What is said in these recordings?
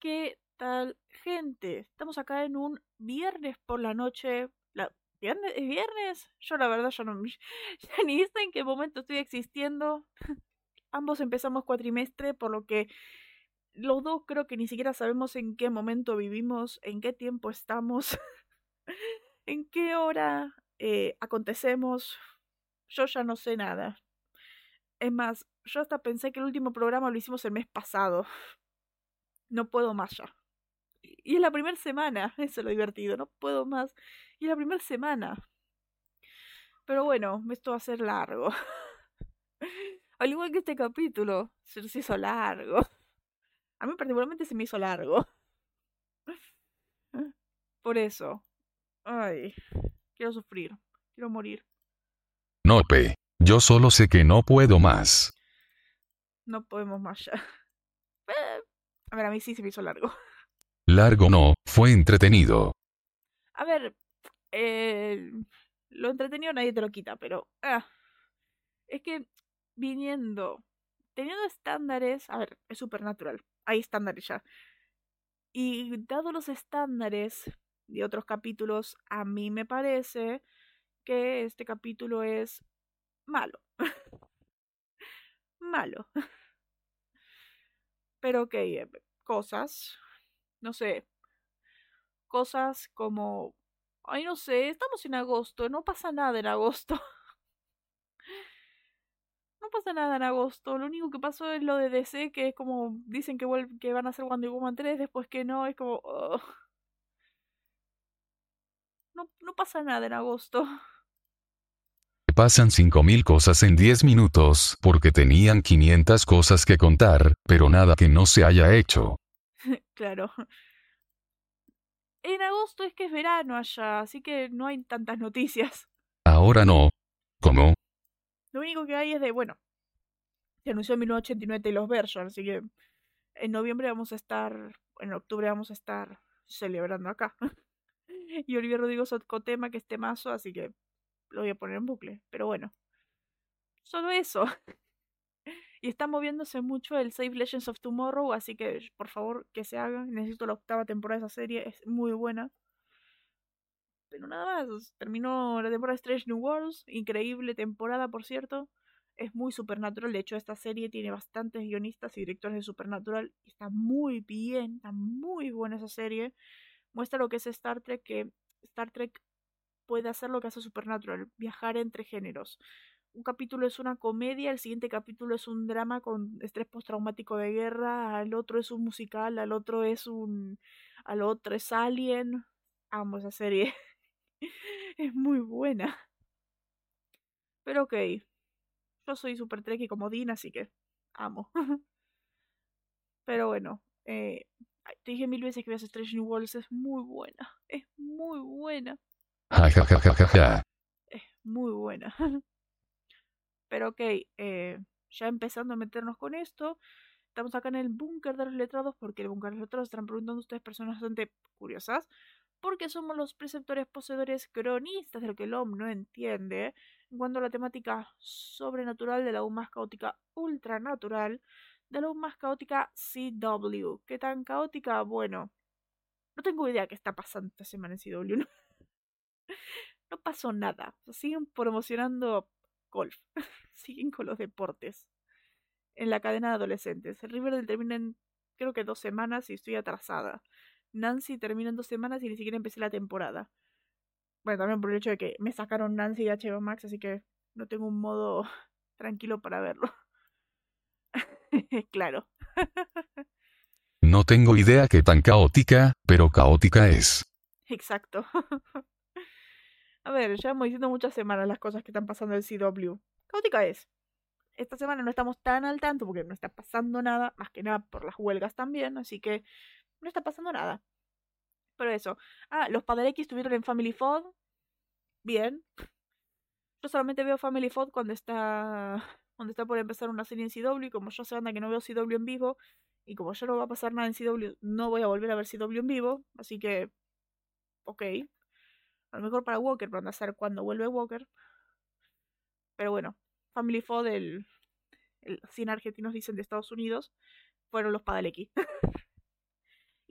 ¿Qué tal, gente? Estamos acá en un viernes por la noche. La... ¿Viernes? ¿Es viernes? Yo la verdad ya no... Ya ni sé en qué momento estoy existiendo. Ambos empezamos cuatrimestre, por lo que los dos creo que ni siquiera sabemos en qué momento vivimos, en qué tiempo estamos, en qué hora eh, acontecemos. Yo ya no sé nada. Es más, yo hasta pensé que el último programa lo hicimos el mes pasado. No puedo más ya. Y es la primera semana, eso es lo divertido, no puedo más. Y es la primera semana. Pero bueno, esto va a ser largo. Al igual que este capítulo, se nos hizo largo. A mí particularmente se me hizo largo. Por eso. Ay, quiero sufrir. Quiero morir. No, Pe. Yo solo sé que no puedo más. No podemos más ya. A ver, a mí sí se me hizo largo. Largo no, fue entretenido. A ver, eh, lo entretenido nadie te lo quita, pero ah, es que viniendo, teniendo estándares, a ver, es supernatural, hay estándares ya. Y dado los estándares de otros capítulos, a mí me parece que este capítulo es malo. malo. Pero ok, eh, cosas, no sé, cosas como, ay, no sé, estamos en agosto, no pasa nada en agosto. No pasa nada en agosto, lo único que pasó es lo de DC, que es como, dicen que, que van a hacer Wonder Woman 3, después que no, es como... No, no pasa nada en agosto. Pasan 5.000 cosas en 10 minutos, porque tenían 500 cosas que contar, pero nada que no se haya hecho. claro. En agosto es que es verano allá, así que no hay tantas noticias. Ahora no. ¿Cómo? Lo único que hay es de, bueno, se anunció en 1989 Taylor's Version, así que en noviembre vamos a estar, en octubre vamos a estar celebrando acá. y Olivia Rodrigo tema que es temazo, así que lo voy a poner en bucle. Pero bueno, solo eso. y está moviéndose mucho el Save Legends of Tomorrow, así que por favor que se haga. Necesito la octava temporada de esa serie, es muy buena. Pero nada más, terminó la temporada de Strange New Worlds, increíble temporada por cierto. Es muy supernatural, de hecho esta serie tiene bastantes guionistas y directores de supernatural. Está muy bien, está muy buena esa serie. Muestra lo que es Star Trek, que Star Trek puede hacer lo que hace Supernatural, viajar entre géneros. Un capítulo es una comedia, el siguiente capítulo es un drama con estrés postraumático de guerra, al otro es un musical, al otro es un. al otro es Alien. Amo esa serie. es muy buena. Pero ok. Yo soy super y como así que amo. Pero bueno, eh, te dije mil veces que veas Strange New Worlds, es muy buena. Es muy buena. Es muy buena. Pero ok, eh, ya empezando a meternos con esto, estamos acá en el búnker de los letrados, porque el búnker de los letrados están preguntando ustedes personas bastante curiosas, porque somos los preceptores poseedores cronistas de lo que el hombre no entiende, en cuanto a la temática sobrenatural de la aún más caótica ultranatural, de la aún más caótica CW. ¿Qué tan caótica? Bueno, no tengo idea qué está pasando esta semana en CW. no pasó nada. siguen promocionando golf. siguen con los deportes. En la cadena de adolescentes. El Riverdale termina en creo que dos semanas y estoy atrasada. Nancy termina en dos semanas y ni siquiera empecé la temporada. Bueno, también por el hecho de que me sacaron Nancy de HBO Max, así que no tengo un modo tranquilo para verlo. claro. no tengo idea qué tan caótica, pero caótica es. Exacto. A ver, ya hemos diciendo muchas semanas las cosas que están pasando en CW. Caótica es. Esta semana no estamos tan al tanto porque no está pasando nada, más que nada por las huelgas también, así que no está pasando nada. Pero eso. Ah, los X estuvieron en Family Fod. Bien. Yo solamente veo Family Fod cuando está cuando está por empezar una serie en CW y como yo sé anda que no veo CW en vivo y como ya no va a pasar nada en CW, no voy a volver a ver CW en vivo, así que ok, a lo mejor para Walker, pero a saber cuándo vuelve Walker. Pero bueno, Family Fod, el, el cine argentinos dicen de Estados Unidos, fueron los Padalecki.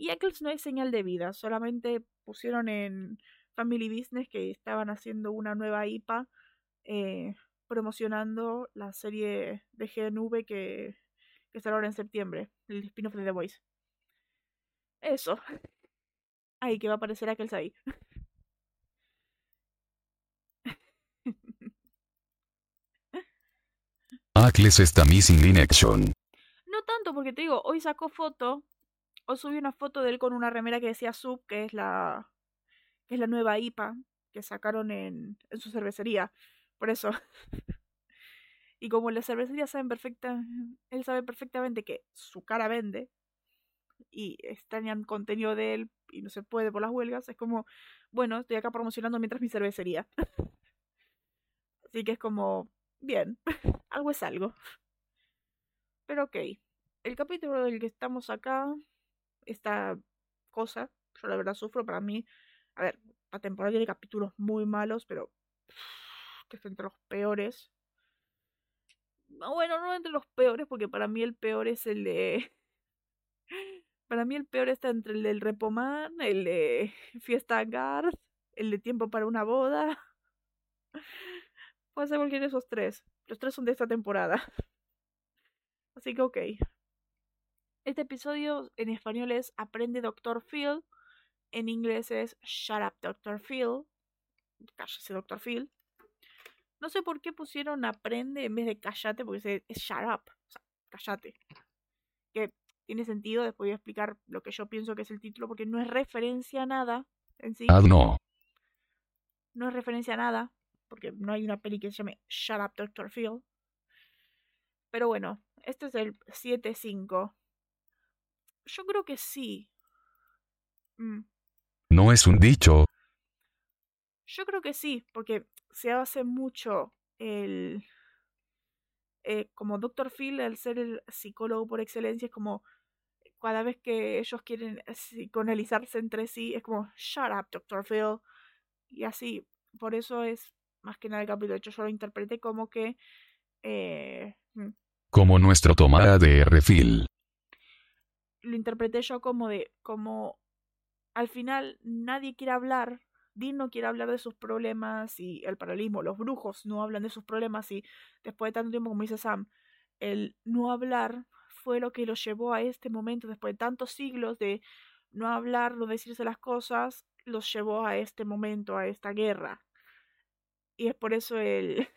Y Eccles no hay señal de vida, solamente pusieron en Family Business que estaban haciendo una nueva IPA eh, promocionando la serie de GNV que, que ahora en septiembre, el spin-off de The Voice. Eso. Ahí que va a aparecer Eccles ahí. Está missing in action. No tanto, porque te digo, hoy sacó foto, o subí una foto de él con una remera que decía Sub, que es la, que es la nueva IPA que sacaron en, en su cervecería. Por eso. y como la cervecería saben perfecta, él sabe perfectamente que su cara vende y extrañan contenido de él y no se puede por las huelgas, es como, bueno, estoy acá promocionando mientras mi cervecería. Así que es como, bien, algo es algo. Pero ok, el capítulo del que estamos acá, esta cosa, yo la verdad sufro para mí. A ver, la temporada tiene capítulos muy malos, pero que es entre los peores. Bueno, no entre los peores, porque para mí el peor es el de. Para mí el peor está entre el del Repomán, el de Fiesta Garth, el de Tiempo para una boda. Puede ser cualquiera de esos tres. Los tres son de esta temporada. Así que ok. Este episodio en español es Aprende Doctor Phil. En inglés es Shut Up Doctor Phil. Cállese Doctor Phil. No sé por qué pusieron aprende en vez de cállate, porque es shut up. O sea, cállate. Que tiene sentido, después voy a explicar lo que yo pienso que es el título, porque no es referencia a nada en sí. Ah, no. No es referencia a nada, porque no hay una peli que se llame Shut Up Dr. Phil. Pero bueno, este es el 7-5. Yo creo que sí. Mm. No es un dicho. Yo creo que sí, porque se hace mucho el... Eh, como Dr. Phil, al ser el psicólogo por excelencia, es como cada vez que ellos quieren psicoanalizarse entre sí, es como, shut up, Dr. Phil. Y así, por eso es más que nada el capítulo. De hecho, yo lo interpreté como que... Eh, mm, Como nuestro tomada de refil. lo interpreté yo como de, como al final nadie quiere hablar, Dean no quiere hablar de sus problemas y el paralelismo, los brujos no hablan de sus problemas y después de tanto tiempo, como dice Sam, el no hablar fue lo que los llevó a este momento, después de tantos siglos de no hablar, no decirse las cosas, los llevó a este momento, a esta guerra. Y es por eso el...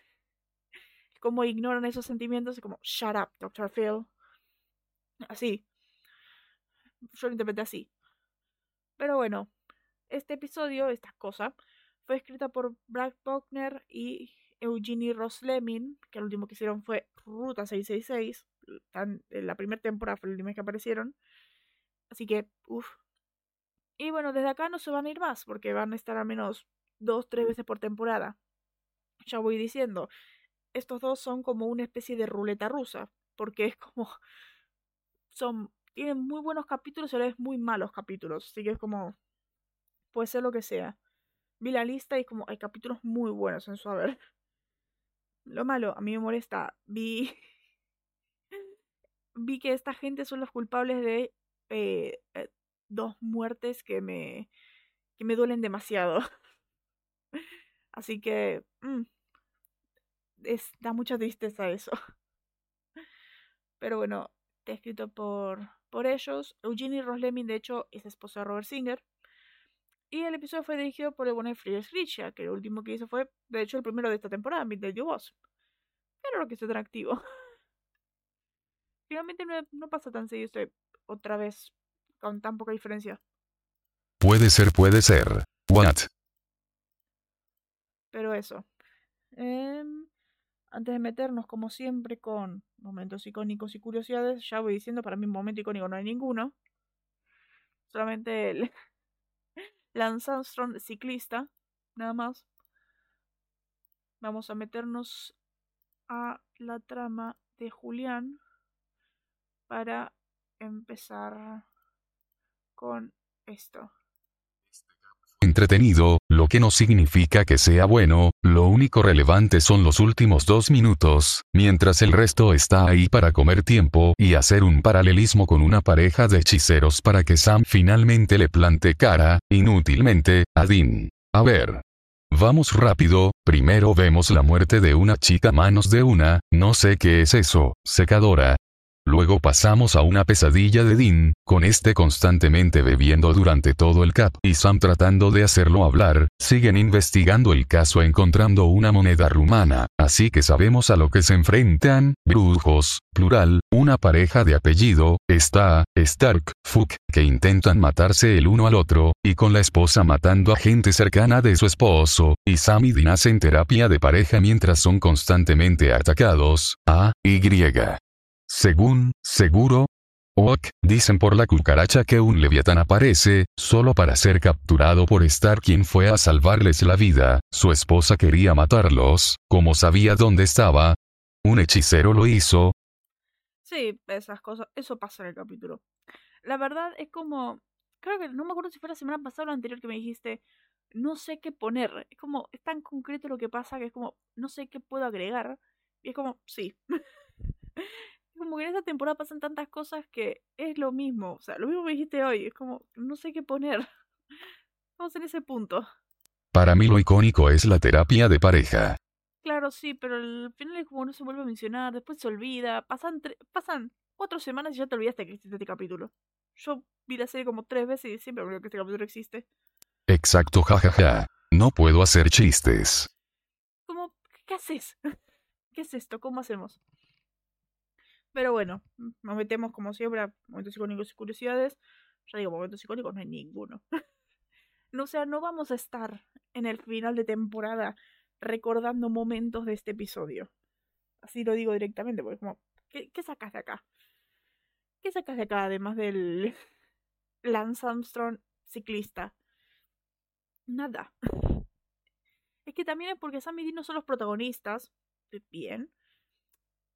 como ignoran esos sentimientos, es como, shut up, Dr. Phil. Así. Yo lo interpreté así. Pero bueno, este episodio, esta cosa, fue escrita por Brad Buckner y Eugenie Roslemin, que el último que hicieron fue Ruta 666. Tan, en la primera temporada fue el último que aparecieron. Así que, uff. Y bueno, desde acá no se van a ir más, porque van a estar al menos dos, tres veces por temporada. Ya voy diciendo, estos dos son como una especie de ruleta rusa, porque es como... Son... Tienen muy buenos capítulos y a la muy malos capítulos. Así que es como... Puede ser lo que sea. Vi la lista y como hay capítulos muy buenos en su haber. Lo malo, a mí me molesta. Vi. Vi que esta gente son los culpables de eh, eh, dos muertes que me. que me duelen demasiado. Así que. mm, es, da mucha tristeza eso. Pero bueno, está escrito por, por ellos. Eugenie Roslemin, de hecho, es esposa de Robert Singer. Y el episodio fue dirigido por el buen Friedrich Grisha, que el último que hizo fue, de hecho, el primero de esta temporada, Midnight You Was. Pero lo que es atractivo. Finalmente no, pasa tan seguido este otra vez con tan poca diferencia. Puede ser, puede ser. What? Pero eso. Em, antes de meternos, como siempre, con momentos icónicos y curiosidades, ya voy diciendo, para mí un momento icónico no hay ninguno. Solamente el Lance Armstrong, ciclista, nada más. Vamos a meternos a la trama de Julián para empezar con esto. Entretenido, lo que no significa que sea bueno, lo único relevante son los últimos dos minutos, mientras el resto está ahí para comer tiempo y hacer un paralelismo con una pareja de hechiceros para que Sam finalmente le plante cara, inútilmente, a Dean. A ver. Vamos rápido, primero vemos la muerte de una chica manos de una, no sé qué es eso, secadora, Luego pasamos a una pesadilla de Dean, con este constantemente bebiendo durante todo el cap y Sam tratando de hacerlo hablar, siguen investigando el caso encontrando una moneda rumana, así que sabemos a lo que se enfrentan, brujos, plural, una pareja de apellido, está, Stark, Fuck, que intentan matarse el uno al otro, y con la esposa matando a gente cercana de su esposo, y Sam y Dean hacen terapia de pareja mientras son constantemente atacados, a, Y. Según, seguro. Ok, dicen por la cucaracha que un leviatán aparece, solo para ser capturado por estar quien fue a salvarles la vida, su esposa quería matarlos, como sabía dónde estaba. Un hechicero lo hizo. Sí, esas cosas, eso pasa en el capítulo. La verdad es como, creo que no me acuerdo si fue la semana pasada o la anterior que me dijiste, no sé qué poner. Es como, es tan concreto lo que pasa que es como, no sé qué puedo agregar. Y es como, sí. como que en esta temporada pasan tantas cosas que es lo mismo. O sea, lo mismo me dijiste hoy. Es como, no sé qué poner. Estamos en ese punto. Para mí lo icónico es la terapia de pareja. Claro, sí, pero al final es como no se vuelve a mencionar, después se olvida. Pasan, pasan cuatro semanas y ya te olvidaste que existe este capítulo. Yo vi la serie como tres veces y siempre olvido que este capítulo existe. Exacto, jajaja. No puedo hacer chistes. Como, ¿qué haces? ¿Qué es esto? ¿Cómo hacemos? Pero bueno, nos metemos como siempre a momentos icónicos y curiosidades. Ya digo, momentos icónicos no hay ninguno. no, sea, no vamos a estar en el final de temporada recordando momentos de este episodio. Así lo digo directamente, porque como, ¿qué, sacas de acá? ¿Qué sacas de acá además del Lance Armstrong ciclista? Nada. Es que también es porque Sam y son los protagonistas. Bien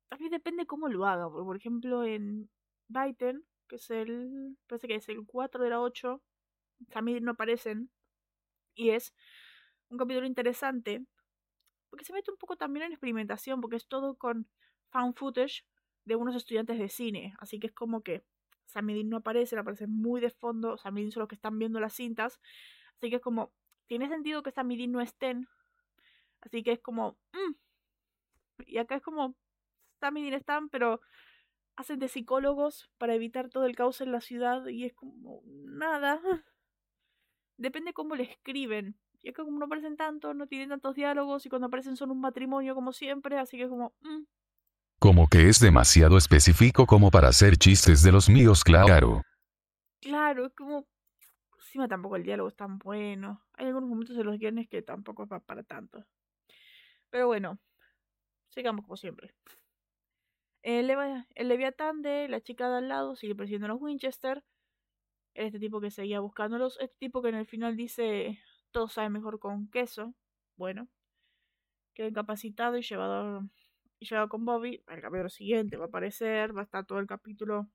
también depende cómo lo haga. Por ejemplo, en Biden, que es el. Parece que es el 4 de la 8. También no aparecen. Y es un capítulo interesante. Porque se mete un poco también en experimentación. Porque es todo con found footage de unos estudiantes de cine. Así que es como que Samidin no aparece, aparece muy de fondo. Samidin son los que están viendo las cintas. Así que es como. Tiene sentido que Samidin no estén. Así que es como. Mm". Y acá es como también están, pero hacen de psicólogos para evitar todo el caos en la ciudad y es como nada. Depende cómo le escriben. Y es que como no aparecen tanto, no tienen tantos diálogos y cuando aparecen son un matrimonio como siempre, así que es como... Mm. Como que es demasiado específico como para hacer chistes de los míos, claro. Claro, es como... Encima tampoco el diálogo es tan bueno. Hay algunos momentos en los guiones que tampoco es para tanto. Pero bueno, sigamos como siempre. El, Leviatán de la chica de al lado sigue persiguiendo a los Winchester. Este tipo que seguía buscándolos. Este tipo que en el final dice todo sabe mejor con queso. Bueno. Queda incapacitado y llevado, y llevado con Bobby. El capítulo siguiente va a aparecer. Va a estar todo el capítulo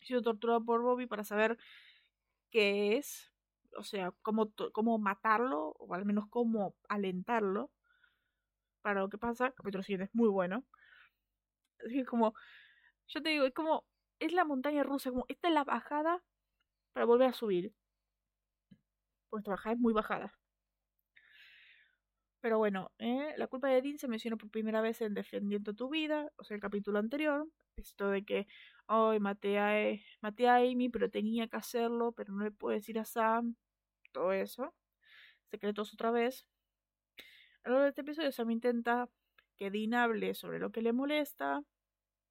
siendo torturado por Bobby para saber qué es. O sea, cómo, cómo matarlo. O al menos cómo alentarlo. Para lo que pasa. El capítulo siguiente es muy bueno. Así como, yo te digo, es como, es la montaña rusa, como, esta es la bajada para volver a subir. Pues esta bajada es muy bajada. Pero bueno, eh, la culpa de Dean se mencionó por primera vez en Defendiendo tu vida, o sea, el capítulo anterior. Esto de que, hoy maté, a, e, maté a Amy, pero tenía que hacerlo, pero no le puedo decir a Sam. Todo eso. Secretos otra vez. A lo largo de este episodio Sam intenta que Dean hable sobre lo que le molesta,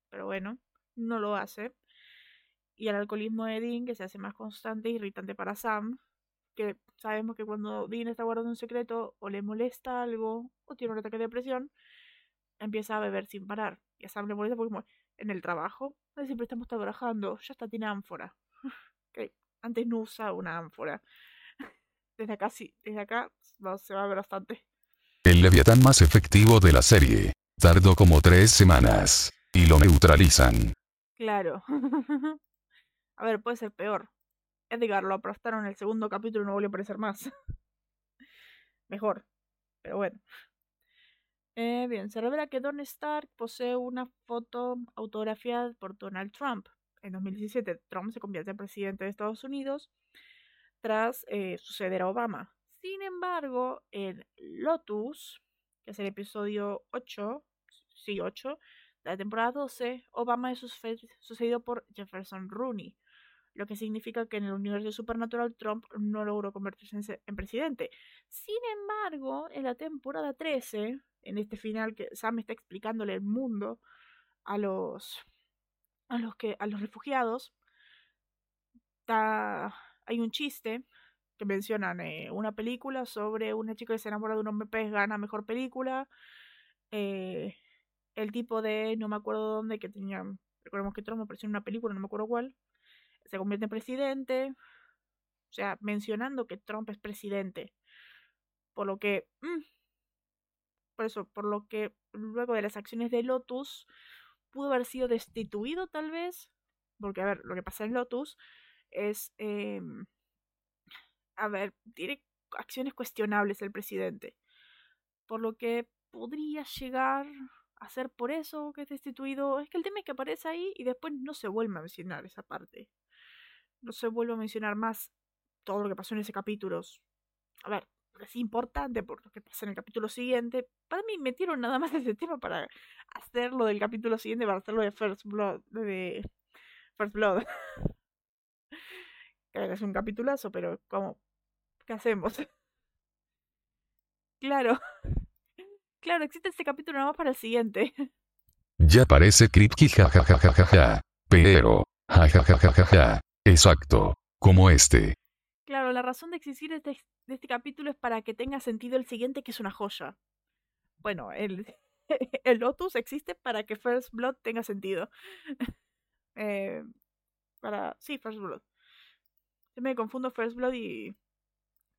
pero bueno, no lo hace. Y el alcoholismo de Dean, que se hace más constante e irritante para Sam, que sabemos que cuando Dean está guardando un secreto o le molesta algo o tiene un ataque de depresión, empieza a beber sin parar. Y a Sam le molesta porque en el trabajo, siempre estamos trabajando, ya está, tiene ánfora. Antes no usa una ánfora. Desde acá sí, desde acá se va a ver bastante. El leviatán más efectivo de la serie. Tardó como tres semanas. Y lo neutralizan. Claro. a ver, puede ser peor. Edgar lo aplastaron en el segundo capítulo y no volvió a aparecer más. mejor. Pero bueno. Eh, bien, se revela que Don Stark posee una foto autografiada por Donald Trump. En 2017, Trump se convierte en presidente de Estados Unidos tras eh, suceder a Obama. Sin embargo, en Lotus, que es el episodio 8, sí, 8, de la temporada 12, Obama es sucedido por Jefferson Rooney, lo que significa que en el universo supernatural Trump no logró convertirse en presidente. Sin embargo, en la temporada 13, en este final que Sam está explicándole el mundo a los a los que a los refugiados, hay un chiste que mencionan eh, una película sobre una chica que se enamora de un hombre pez, gana mejor película. Eh, el tipo de, no me acuerdo dónde, que tenía, recordemos que Trump apareció en una película, no me acuerdo cuál, se convierte en presidente. O sea, mencionando que Trump es presidente. Por lo que, mm, por eso, por lo que luego de las acciones de Lotus, pudo haber sido destituido tal vez. Porque, a ver, lo que pasa en Lotus es... Eh, a ver, tiene acciones cuestionables el presidente. Por lo que podría llegar a ser por eso que es destituido. Es que el tema es que aparece ahí y después no se vuelve a mencionar esa parte. No se vuelve a mencionar más todo lo que pasó en ese capítulo. A ver, es importante por lo que pasa en el capítulo siguiente. Para mí metieron nada más ese tema para hacerlo del capítulo siguiente, para hacerlo de First Blood. Blood. que es un capitulazo, pero como ¿Qué hacemos? Claro. Claro, existe este capítulo nada más para el siguiente. Ya parece Kripke jajajajaja. Pero, jajajajaja. Exacto. Como este. Claro, la razón de existir este, de este capítulo es para que tenga sentido el siguiente, que es una joya. Bueno, el, el Lotus existe para que First Blood tenga sentido. Eh, para. Sí, First Blood. Se me confundo First Blood y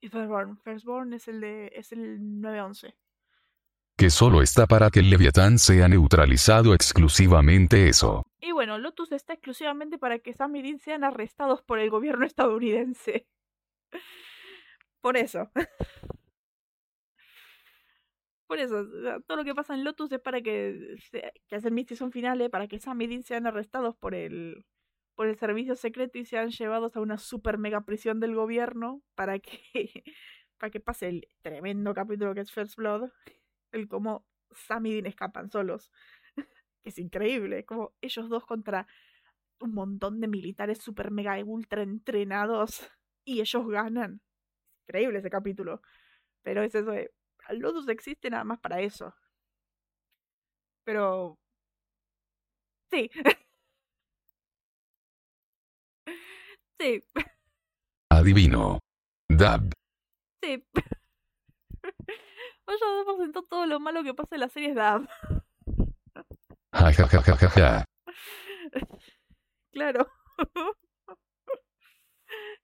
y Firstborn. Firstborn es el de es el 911. Que solo está para que el Leviatán sea neutralizado exclusivamente eso. Y bueno, Lotus está exclusivamente para que Sam y Dean sean arrestados por el gobierno estadounidense. Por eso. Por eso, todo lo que pasa en Lotus es para que, que hacen misión finales, para que Sam y Dean sean arrestados por el, por el servicio secreto y sean llevados a una super mega prisión del gobierno para que, para que pase el tremendo capítulo que es First Blood, el cómo Sam y Dean escapan solos. es increíble, como ellos dos contra un montón de militares super mega ultra entrenados y ellos ganan. Increíble ese capítulo. Pero es eso de. Lotus existe nada más para eso. Pero. Sí. Sí. Adivino. Dab. Sí. Vaya presentó todo lo malo que pasa en la serie Dab. Ja, ja, ja, ja, ja, Claro.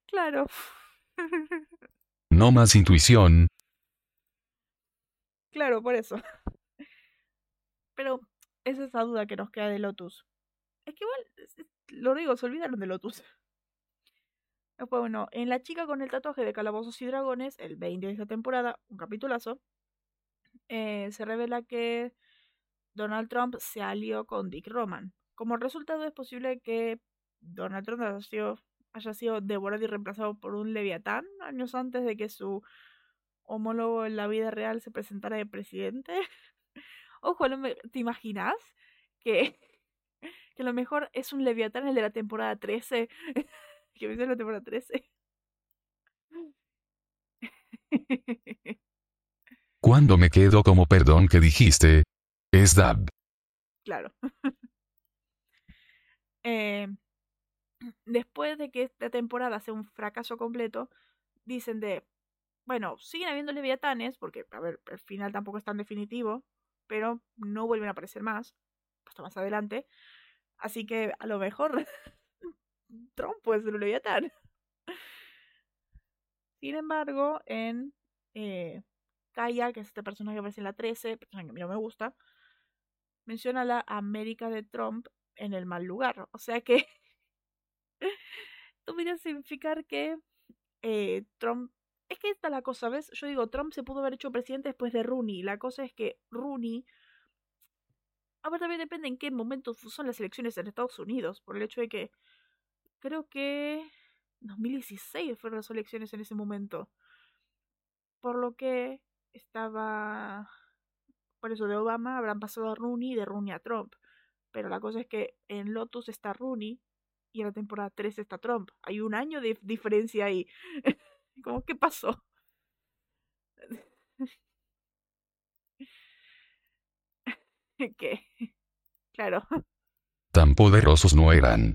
claro. No más intuición. Claro, por eso. Pero es esa duda que nos queda de Lotus. Es que igual, lo digo, se olvidaron de Lotus. Después, bueno, en La chica con el tatuaje de Calabozos y Dragones, el 20 de esta temporada, un capitulazo, eh, se revela que Donald Trump se alió con Dick Roman. Como resultado es posible que Donald Trump haya sido, devorado y reemplazado por un leviatán años antes de que su homólogo en la vida real se presentara de presidente. Ojo, ¿te imaginas que, que lo mejor es un leviatán el de la temporada 13? que me la temporada 13. Cuando me quedo como perdón que dijiste, es Dab. Claro. eh, después de que esta temporada sea un fracaso completo, dicen de, bueno, siguen habiendo leviatanes, porque, a ver, el final tampoco es tan definitivo, pero no vuelven a aparecer más, hasta más adelante. Así que a lo mejor Puede ser un leviatán. Sin embargo, en eh, Kaya, que es este personaje que aparece en la 13, personaje que a mí no me gusta, menciona la América de Trump en el mal lugar. O sea que viene a significar que eh, Trump... Es que esta es la cosa, ¿ves? Yo digo, Trump se pudo haber hecho presidente después de Rooney. La cosa es que Rooney... A ver, también depende en qué momento son las elecciones en Estados Unidos, por el hecho de que creo que 2016 fueron las elecciones en ese momento. Por lo que estaba... Por eso de Obama habrán pasado a Rooney y de Rooney a Trump. Pero la cosa es que en Lotus está Rooney y en la temporada 3 está Trump. Hay un año de diferencia ahí. ¿Cómo que pasó? ¿Qué? Claro. Tan poderosos no eran.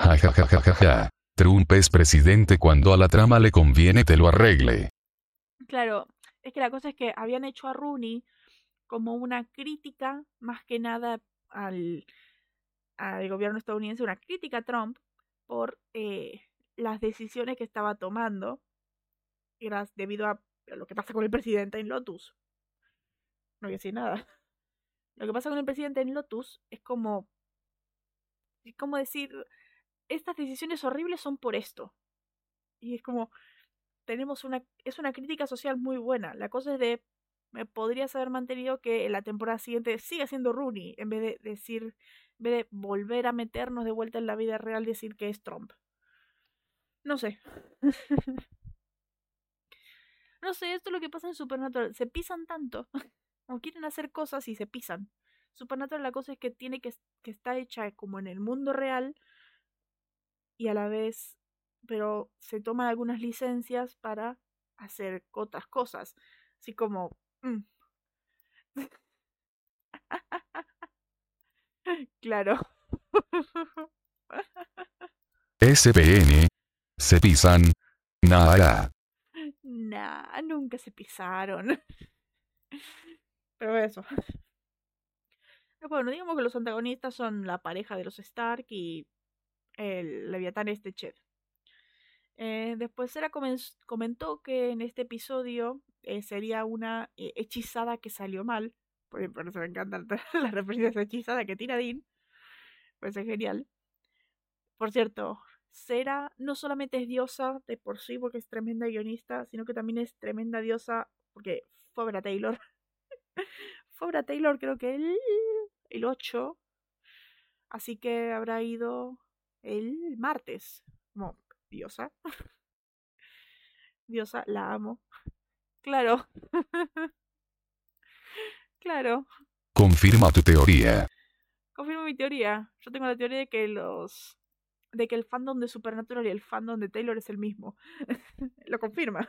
Ja ja ja ja ja ja. Trump es presidente cuando a la trama le conviene te lo arregle. Claro, es que la cosa es que habían hecho a Rooney como una crítica, más que nada al, gobierno estadounidense, una crítica a Trump por eh, las decisiones que estaba tomando debido a lo que pasa con el presidente en Lotus. No voy a decir nada. Lo que pasa con el presidente en Lotus es como. Es como decir. Estas decisiones horribles son por esto. Y es como. Tenemos una. Es una crítica social muy buena. La cosa es de. Me podrías haber mantenido que en la temporada siguiente siga siendo Rooney. En vez de decir. En vez de volver a meternos de vuelta en la vida real y decir que es Trump. No sé. No sé, esto es lo que pasa en Supernatural. Se pisan tanto. o quieren hacer cosas y se pisan. Supernatural la cosa es que tiene que, que está hecha como en el mundo real y a la vez, pero se toman algunas licencias para hacer otras cosas. Así como... Mm. claro. SPN. Se pisan. Nada. Nah, nunca se pisaron. Pero eso. Bueno, digamos que los antagonistas son la pareja de los Stark y el Leviatán este Ched. Eh, después Sera comentó que en este episodio eh, sería una eh, hechizada que salió mal. Por, eso me encanta la referencia de hechizada que tira Dean. Pues es genial. Por cierto, Sera no solamente es diosa de por sí porque es tremenda guionista, sino que también es tremenda diosa porque fue a ver a Taylor. fue a ver a Taylor creo que el, el 8. Así que habrá ido el martes. Como diosa. diosa, la amo. Claro. claro. Confirma tu teoría. Confirma mi teoría. Yo tengo la teoría de que los de que el fandom de Supernatural y el fandom de Taylor es el mismo. Lo confirma,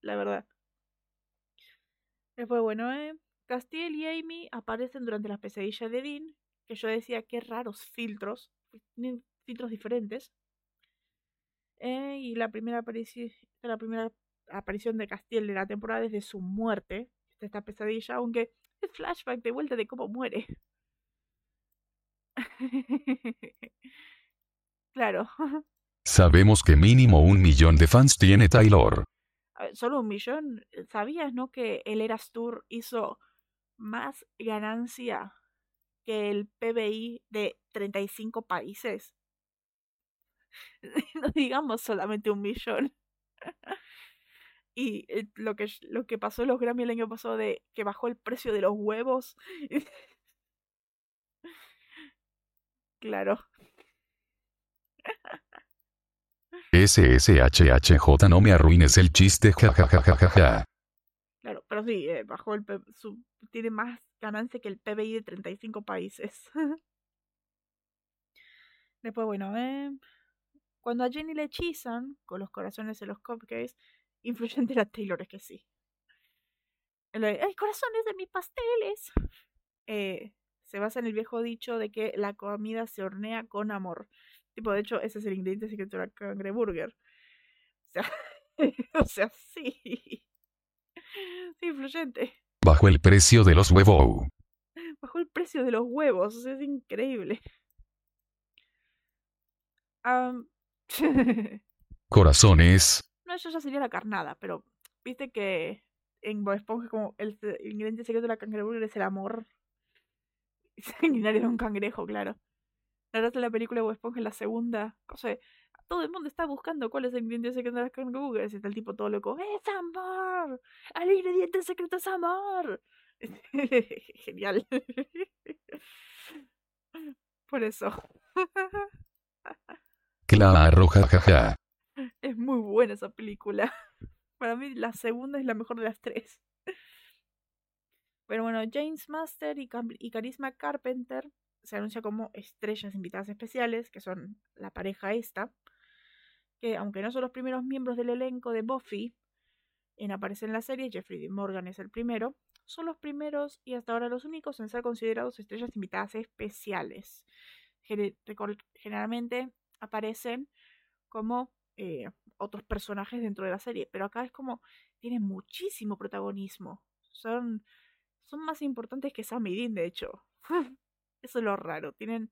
la verdad. Después, bueno, eh, Castiel y Amy aparecen durante las pesadillas de Dean, que yo decía qué raros filtros, filtros diferentes. Eh, y la primera, aparición, la primera aparición de Castiel de la temporada desde su muerte, esta pesadilla, aunque es flashback de vuelta de cómo muere. Claro. Sabemos que mínimo un millón de fans tiene Taylor. Solo un millón. ¿Sabías, no? Que el Eras Tour hizo más ganancia que el PBI de 35 países. no digamos solamente un millón. y eh, lo que, lo que pasó en los Grammy el año pasado de que bajó el precio de los huevos. claro. SSHHJ no me arruines el chiste, jajajajaja. Claro, pero sí, eh, bajó el su, tiene más ganancia que el PBI de 35 países. Después, bueno, eh, cuando a Jenny le hechizan con los corazones en los cupcakes, influyente la Taylor es que sí. ¡Ay, corazones de mis pasteles! Eh, se basa en el viejo dicho de que la comida se hornea con amor. Tipo, de hecho, ese es el ingrediente secreto de la cangreburger. O sea, o sea, sí. Sí, influyente. Bajo el precio de los huevos. Bajo el precio de los huevos, o sea, es increíble. Corazones. No, eso ya sería la carnada, pero viste que en Bob Esponja como el, ingrediente secreto de la cangreburger es el amor sanguinario de un cangrejo, claro. La verdad de la película de Bob Esponja la segunda, o sea, todo el mundo está buscando cuál es el ingrediente secreto de las Google. Está el tipo todo loco. ¡Es amor! ¡El ingrediente secreto es amor! Genial. Por eso. Claro, jajaja. Es muy buena esa película. Para mí la segunda es la mejor de las tres. Pero bueno, James Master y, Carisma Carpenter se anuncia como estrellas invitadas especiales, que son la pareja esta, que aunque no son los primeros miembros del elenco de Buffy en aparecer en la serie, Jeffrey Dean Morgan es el primero, son los primeros y hasta ahora los únicos en ser considerados estrellas invitadas especiales. Generalmente aparecen como eh, otros personajes dentro de la serie, pero acá es como tienen muchísimo protagonismo. Son, son más importantes que Sam y Dean, de hecho. Eso es lo raro. Tienen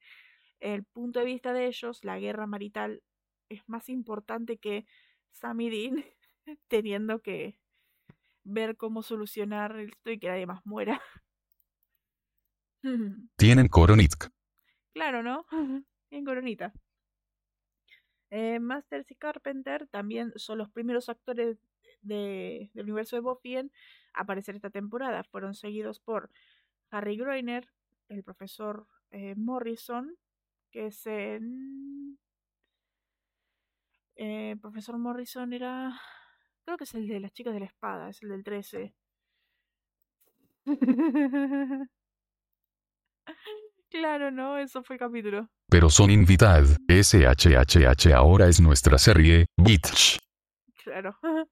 el punto de vista de ellos, la guerra marital es más importante que Sam y Dean teniendo que ver cómo solucionar esto y que nadie más muera. Tienen Koronitk. Claro, ¿no? Bien coronita. Eh, Masters y Carpenter también son los primeros actores de- del universo de Buffy en aparecer esta temporada. Fueron seguidos por Harry Groener, el profesor eh, Morrison, que es en... eh, profesor Morrison era... Creo que es el de las chicas de la espada, es el del 13. claro, ¿no? Eso fue el capítulo. Pero son invitad. SHHH ahora es nuestra serie, Bitch. Claro.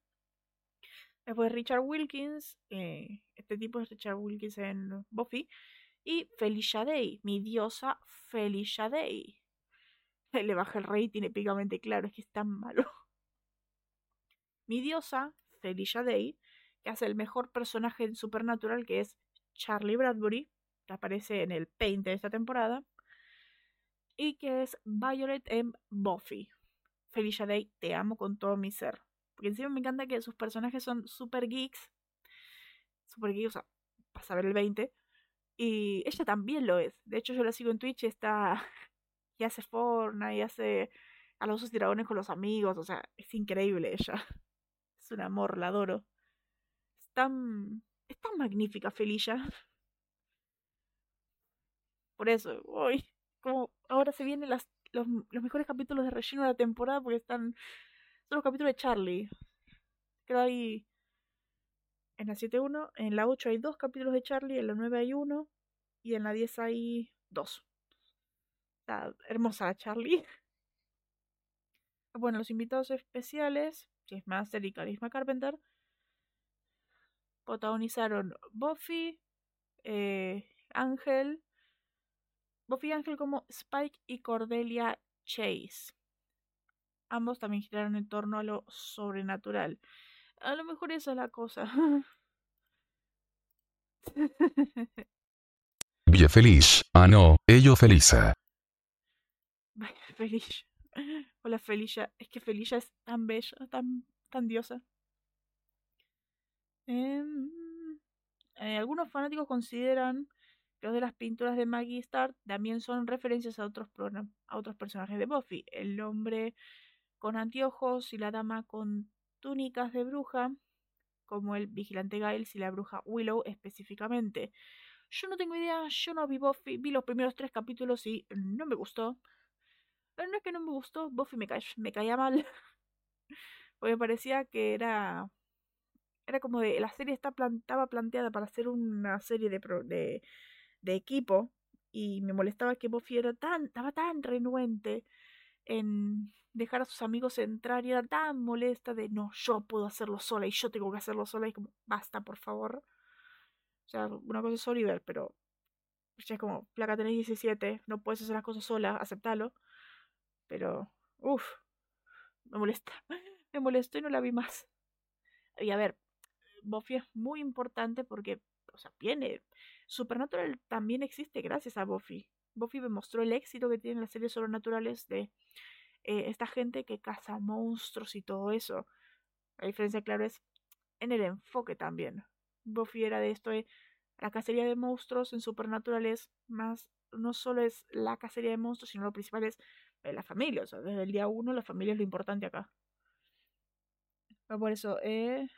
Después Richard Wilkins, eh, este tipo es Richard Wilkins en Buffy, y Felicia Day, mi diosa Felicia Day. Le baja el rating épicamente, claro, es que es tan malo. Mi diosa, Felicia Day, que hace el mejor personaje en Supernatural, que es Charlie Bradbury, aparece en el Paint de esta temporada, y que es Violet en Buffy. Felicia Day, te amo con todo mi ser. Porque encima me encanta que sus personajes son super geeks. Super geeks, o sea, para saber el 20. Y ella también lo es. De hecho, yo la sigo en Twitch y está. Y hace Fortnite, y hace a los dragones con los amigos. O sea, es increíble ella. Es un amor, la adoro. Es tan. Es tan magnífica, Felicia. Por eso, hoy. Como ahora se vienen los, mejores capítulos de relleno de la temporada porque están son los capítulos de Charlie. Creo hay. En la 7.1, en la 8 hay dos capítulos de Charlie, en la 9 hay uno y en la 10 hay dos. Está hermosa Charlie. Bueno, los invitados especiales, que es Master y Carisma Carpenter, protagonizaron Buffy, eh, Ángel, Buffy y Ángel como Spike y Cordelia Chase. Ambos también giraron en torno a lo sobrenatural. A lo mejor esa es la cosa. Vie feliz. Ah no, ello feliza. Vaya, Felicia. Hola, Felicia. Es que Felicia es tan bella, tan, tan diosa. Em, eh, algunos fanáticos consideran dos de las pinturas de Maggie Starr también son referencias a otros, a otros personajes de Buffy. El hombre con anteojos y la dama con túnicas de bruja, como el vigilante Giles y la bruja Willow específicamente. Yo no tengo idea, yo no vi Buffy, vi los primeros tres capítulos y no me gustó. Pero no es que no me gustó, Buffy me, ca- me caía mal. Porque me parecía que era. Era como de. La serie estaba planteada para ser una serie de, pro- de, de equipo. Y me molestaba que Buffy era tan, estaba tan renuente en dejar a sus amigos entrar y era tan molesta de no, yo puedo hacerlo sola y yo tengo que hacerlo sola y como, basta, por favor. O sea, una cosa es Oliver, pero ya es como, placa tenés 17, no puedes hacer las cosas sola, aceptalo. Pero, uff, me molesta. Me molestó y no la vi más. Y a ver, Buffy es muy importante porque, o sea, viene. Supernatural también existe gracias a Buffy. Buffy demostró el éxito que tienen las series sobrenaturales de eh, esta gente que caza monstruos y todo eso. La diferencia, claro, es en el enfoque también. Buffy era de esto de la cacería de monstruos en Supernatural es más, no solo es la cacería de monstruos, sino lo principal es eh, la familia. O sea, desde el día uno la familia es lo importante acá. por eso, eh,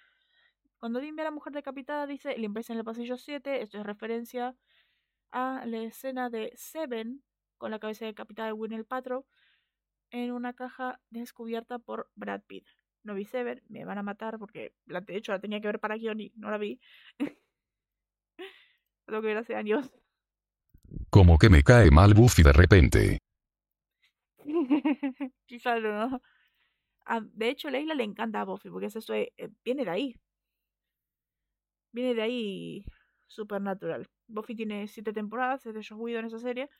cuando Dean ve a la mujer decapitada, dice limpieza en el pasillo 7. Esto es referencia a la escena de Seven con la cabeza decapitada de Winnie Patrol en una caja descubierta por Brad Pitt. No vi Seven, me van a matar porque de hecho la tenía que ver para guion y no la vi. Lo que ver hace años. Como que me cae mal Buffy de repente. Quizás no. Ah, de hecho, Leila le encanta a Buffy porque eso eh, viene de ahí. Viene de ahí Supernatural. Buffy tiene siete temporadas, es de Joss Whedon en esa serie.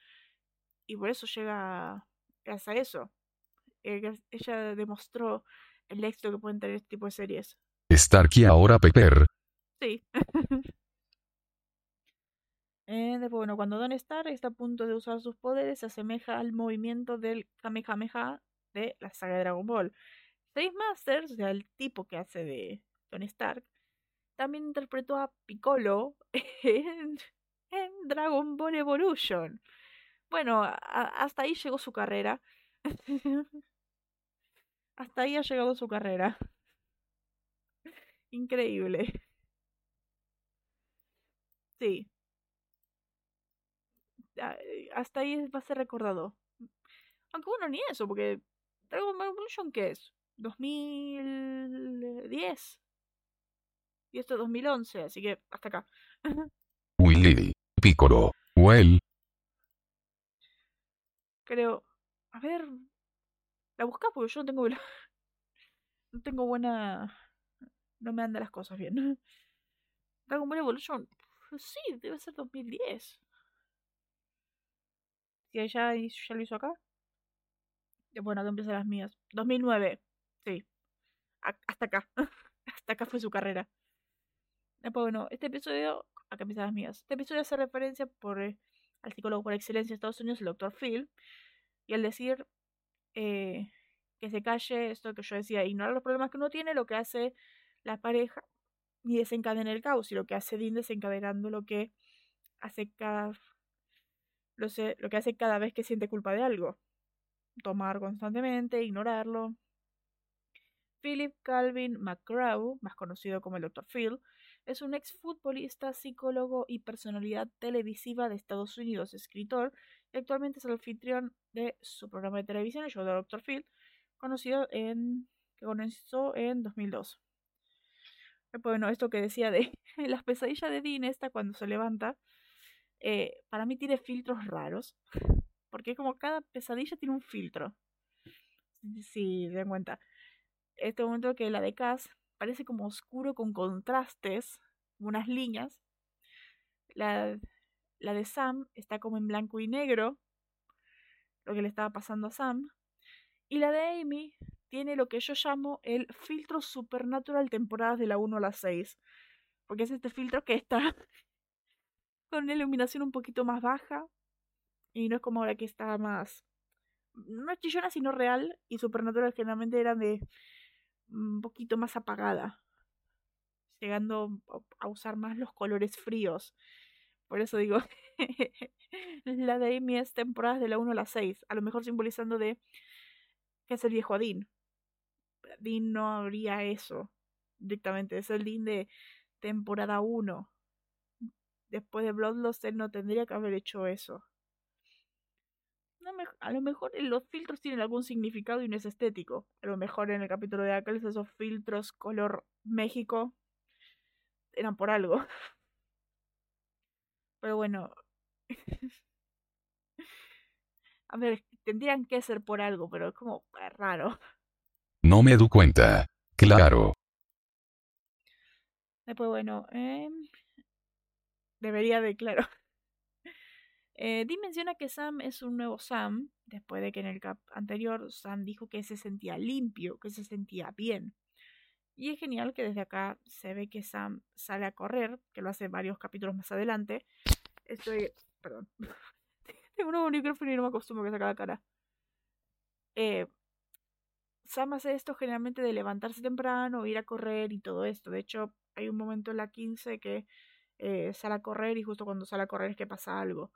Y por eso llega hasta eso. Eh, ella demostró el éxito que pueden tener este tipo de series. Stark y ahora Pepper. Sí. Eh, después, bueno, cuando Don Stark está a punto de usar sus poderes, se asemeja al movimiento del Kamehameha de la saga de Dragon Ball. Save Masters, o sea, el tipo que hace de Don Stark, también interpretó a Piccolo en, Dragon Ball Evolution. Bueno, hasta ahí llegó su carrera. hasta ahí ha llegado su carrera. Increíble. Sí. Eh, hasta ahí va a ser recordado. Aunque bueno, ni eso, porque Dragon Ball Evolution, ¿qué es? 2010. Y esto es 2011, así que hasta acá. Willy, Piccolo, Well. Creo. A ver. La busca porque yo no tengo. No tengo buena. No me andan las cosas bien. Dragon Ball Evolution. Sí, debe ser 2010. Si ella ya lo hizo acá. Bueno, acá empiezan las mías. 2009. Sí. hasta acá. hasta acá fue su carrera. Bueno, este episodio, acá. Este episodio hace referencia por, eh, al psicólogo por excelencia de Estados Unidos, el Dr. Phil. Y al decir eh, que se calle, esto que yo decía, ignorar los problemas que uno tiene, lo que hace la pareja y desencadena el caos. Y lo que hace Dean desencadenando lo que hace cada lo, sé, lo que hace cada vez que siente culpa de algo. Tomar constantemente, ignorarlo. Philip Calvin McGraw, más conocido como el Dr. Phil, es un exfutbolista, psicólogo y personalidad televisiva de Estados Unidos, escritor, y actualmente es el anfitrión de su programa de televisión, el show de Dr. Phil, conocido en, que comenzó en 2002. Bueno, esto que decía de las pesadillas de Dean, esta cuando se levanta, eh, para mí tiene filtros raros. Porque como cada pesadilla tiene un filtro. Si se dan cuenta. Este momento que la de Cass parece como oscuro con contrastes, unas líneas. La, de Sam está como en blanco y negro, lo que le estaba pasando a Sam. Y la de Amy tiene lo que yo llamo el filtro supernatural temporadas de la 1 a la 6. Porque es este filtro que está con una iluminación un poquito más baja. Y no es como ahora que está más. No chillona, sino real. Y Supernatural generalmente eran de. Un poquito más apagada. Llegando a usar más los colores fríos. Por eso digo. la de Amy es temporadas de la 1 a la 6. A lo mejor simbolizando de. que es el viejo Dean. Dean no habría eso directamente. Es el Dean de temporada 1 después de Bloodlust él no tendría que haber hecho eso. A lo mejor los filtros tienen algún significado y no es estético. A lo mejor en el capítulo de Ackles esos filtros color México eran por algo. Pero bueno. a ver, tendrían que ser por algo, pero es como raro. No me doy cuenta. Claro. Después, bueno, eh, Debería de, claro. Eh, menciona que Sam es un nuevo Sam, después de que en el cap anterior Sam dijo que se sentía limpio, que se sentía bien. Y es genial que desde acá se ve que Sam sale a correr, que lo hace varios capítulos más adelante. Estoy. Perdón. Tengo un nuevo micrófono y no me acostumbro que saca la cara. Eh, Sam hace esto generalmente de levantarse temprano, ir a correr y todo esto. De hecho, hay un momento en la 15 que eh, sale a correr y justo cuando sale a correr es que pasa algo.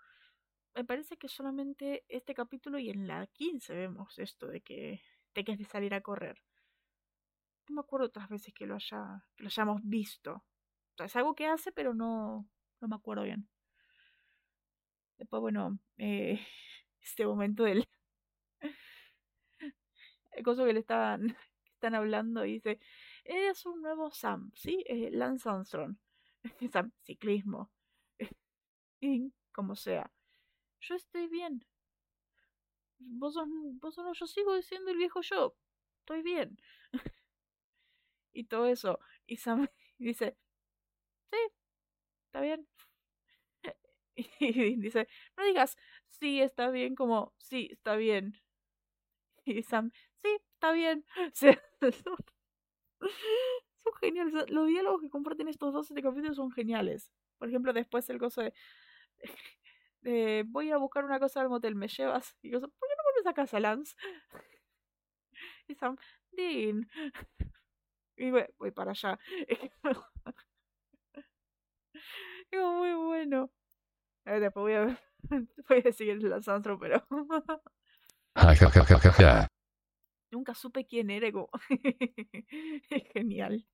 Me parece que solamente este capítulo y en la 15 vemos esto de que te de salir a correr. No me acuerdo otras veces que lo haya lo hayamos visto. Es algo que hace, pero no no me acuerdo bien. Después, bueno, eh, este momento del el coso que le están, están hablando y dice, eres un nuevo Sam, ¿sí? Eh, Lance Armstrong. Sam, ciclismo. y como sea. Yo estoy bien. Vos sos, vos sos, yo sigo diciendo el viejo yo. Estoy bien. y todo eso. Y Sam dice, sí, está bien. Y dice, no digas, sí, está bien, como, sí, está bien. Y Sam, sí, está bien. son geniales. Los diálogos que comparten estos dos este capítulos son geniales. Por ejemplo, después el coso de, de, voy a buscar una cosa al motel, ¿me llevas? Y yo, ¿por qué no vuelves a casa, Lance? Y Sam, Dean. Y voy, voy para allá. Es muy bueno. Después voy a, voy a decir el Lansantro, pero... Nunca supe quién era. es genial.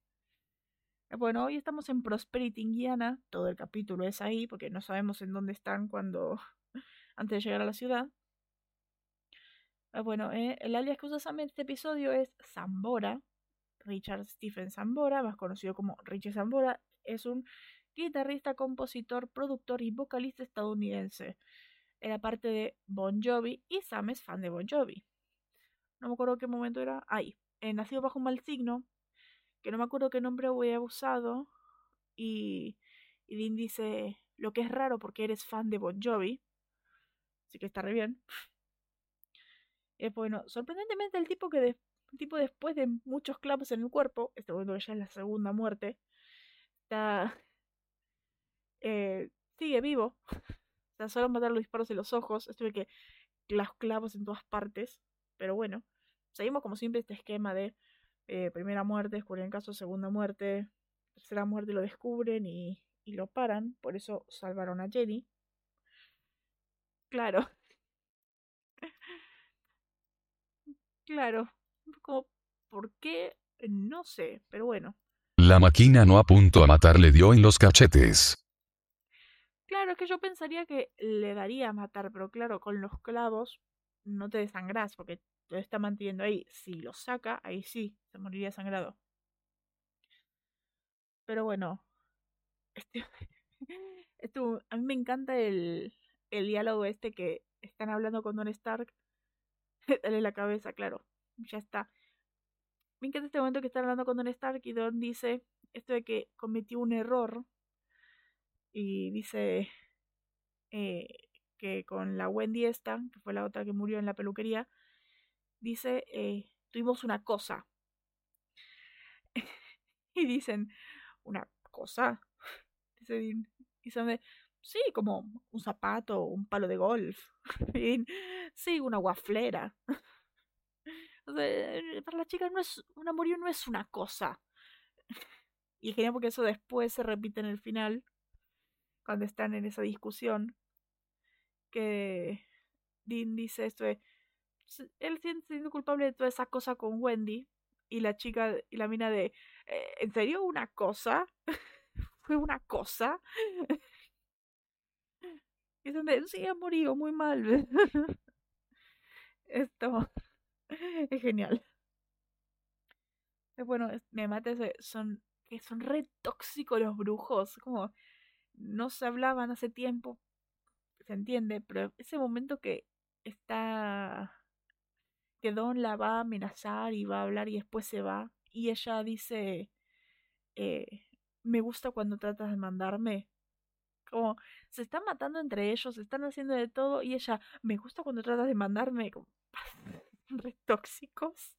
Bueno, hoy estamos en Prosperity, Indiana. Todo el capítulo es ahí porque no sabemos en dónde están cuando antes de llegar a la ciudad. Ah, bueno, eh, el alias que usa en este episodio es Zambora. Richard Stephen Zambora, más conocido como Richie Zambora, es un guitarrista, compositor, productor y vocalista estadounidense. Era parte de Bon Jovi y Sam es fan de Bon Jovi. No me acuerdo qué momento era. Ahí. Eh, nacido bajo un mal signo, que no me acuerdo qué nombre había usado, y, y Dean dice, lo que es raro porque eres fan de Bon Jovi, así que está re bien. Eh, bueno, sorprendentemente el tipo que tipo después de muchos clavos en el cuerpo, este momento ya es la segunda muerte, está eh, sigue vivo. O sea, solo matar los disparos en los ojos, estuve que los clavos en todas partes, pero bueno, seguimos como siempre este esquema de eh, primera muerte, descubren el caso, segunda muerte, tercera muerte lo descubren y, y lo paran, por eso salvaron a Jenny. Claro. claro. Como, ¿por qué? No sé, pero bueno. La máquina no apuntó a matar, le dio en los cachetes. Claro, es que yo pensaría que le daría a matar, pero claro, con los clavos no te desangras porque lo está manteniendo ahí. Si lo saca, ahí sí, se moriría sangrado. Pero bueno, este, a mí me encanta el, el diálogo este que están hablando con Don Stark. Dale la cabeza, claro, ya está. Me encanta este momento que están hablando con Don Stark y Don dice esto de que cometió un error y dice eh, que con la Wendy esta, que fue la otra que murió en la peluquería, dice, eh, tuvimos una cosa. y dicen, ¿una cosa? Dice Y son de, sí, como un zapato, un palo de golf. sí, una guaflera. para la chica no es, un amorío no es una cosa. Y es genial porque eso después se repite en el final, cuando están en esa discusión, que Dean dice esto de, él siendo culpable de toda esa cosa con Wendy y la chica y la mina de, eh, ¿en serio una cosa? ¿Fue una cosa? y son de, sí, ha morido muy mal. Esto es genial. Bueno, me mata son, que son re tóxicos los brujos, como no se hablaban hace tiempo, se entiende, pero ese momento que está que Don la va a amenazar y va a hablar y después se va y ella dice eh, me gusta cuando tratas de mandarme como se están matando entre ellos se están haciendo de todo y ella me gusta cuando tratas de mandarme como tóxicos.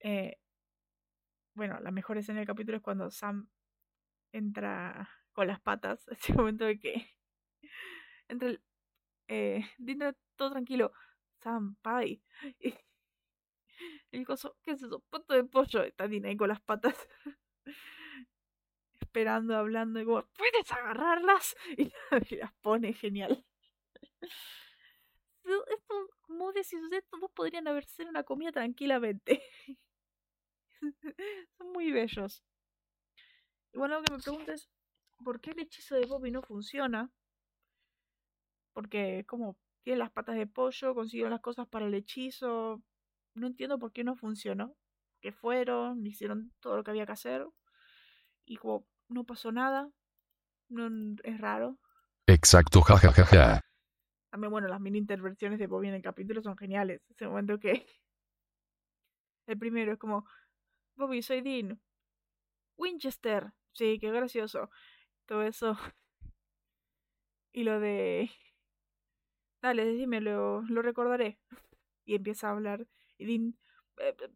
Eh, bueno la mejor escena del capítulo es cuando Sam entra con las patas ese momento de que entre el eh, todo tranquilo Sampai. Y el coso, ¿qué es eso? Pato de pollo. Está Dina ahí con las patas. esperando, hablando, y como, ¿puedes agarrarlas? Y las pone genial. Esto, como decís, todos podrían haber sido una comida tranquilamente. Son muy bellos. Y bueno, que me preguntes, ¿por qué el hechizo de Bobby no funciona? Porque como tiene las patas de pollo, consiguieron las cosas para el hechizo. No entiendo por qué no funcionó. Que fueron, hicieron todo lo que había que hacer. Y como no pasó nada. No, es raro. Exacto, jajajaja. Ja, ja, ja. También, bueno, las mini intervenciones de Bobby en el capítulo son geniales. Ese momento que. El primero es como. Bobby, soy Dean. Winchester. Sí, qué gracioso. Todo eso. Y lo de... Dale, decime, lo, recordaré. Y empieza a hablar. Y Dean... Eh, eh,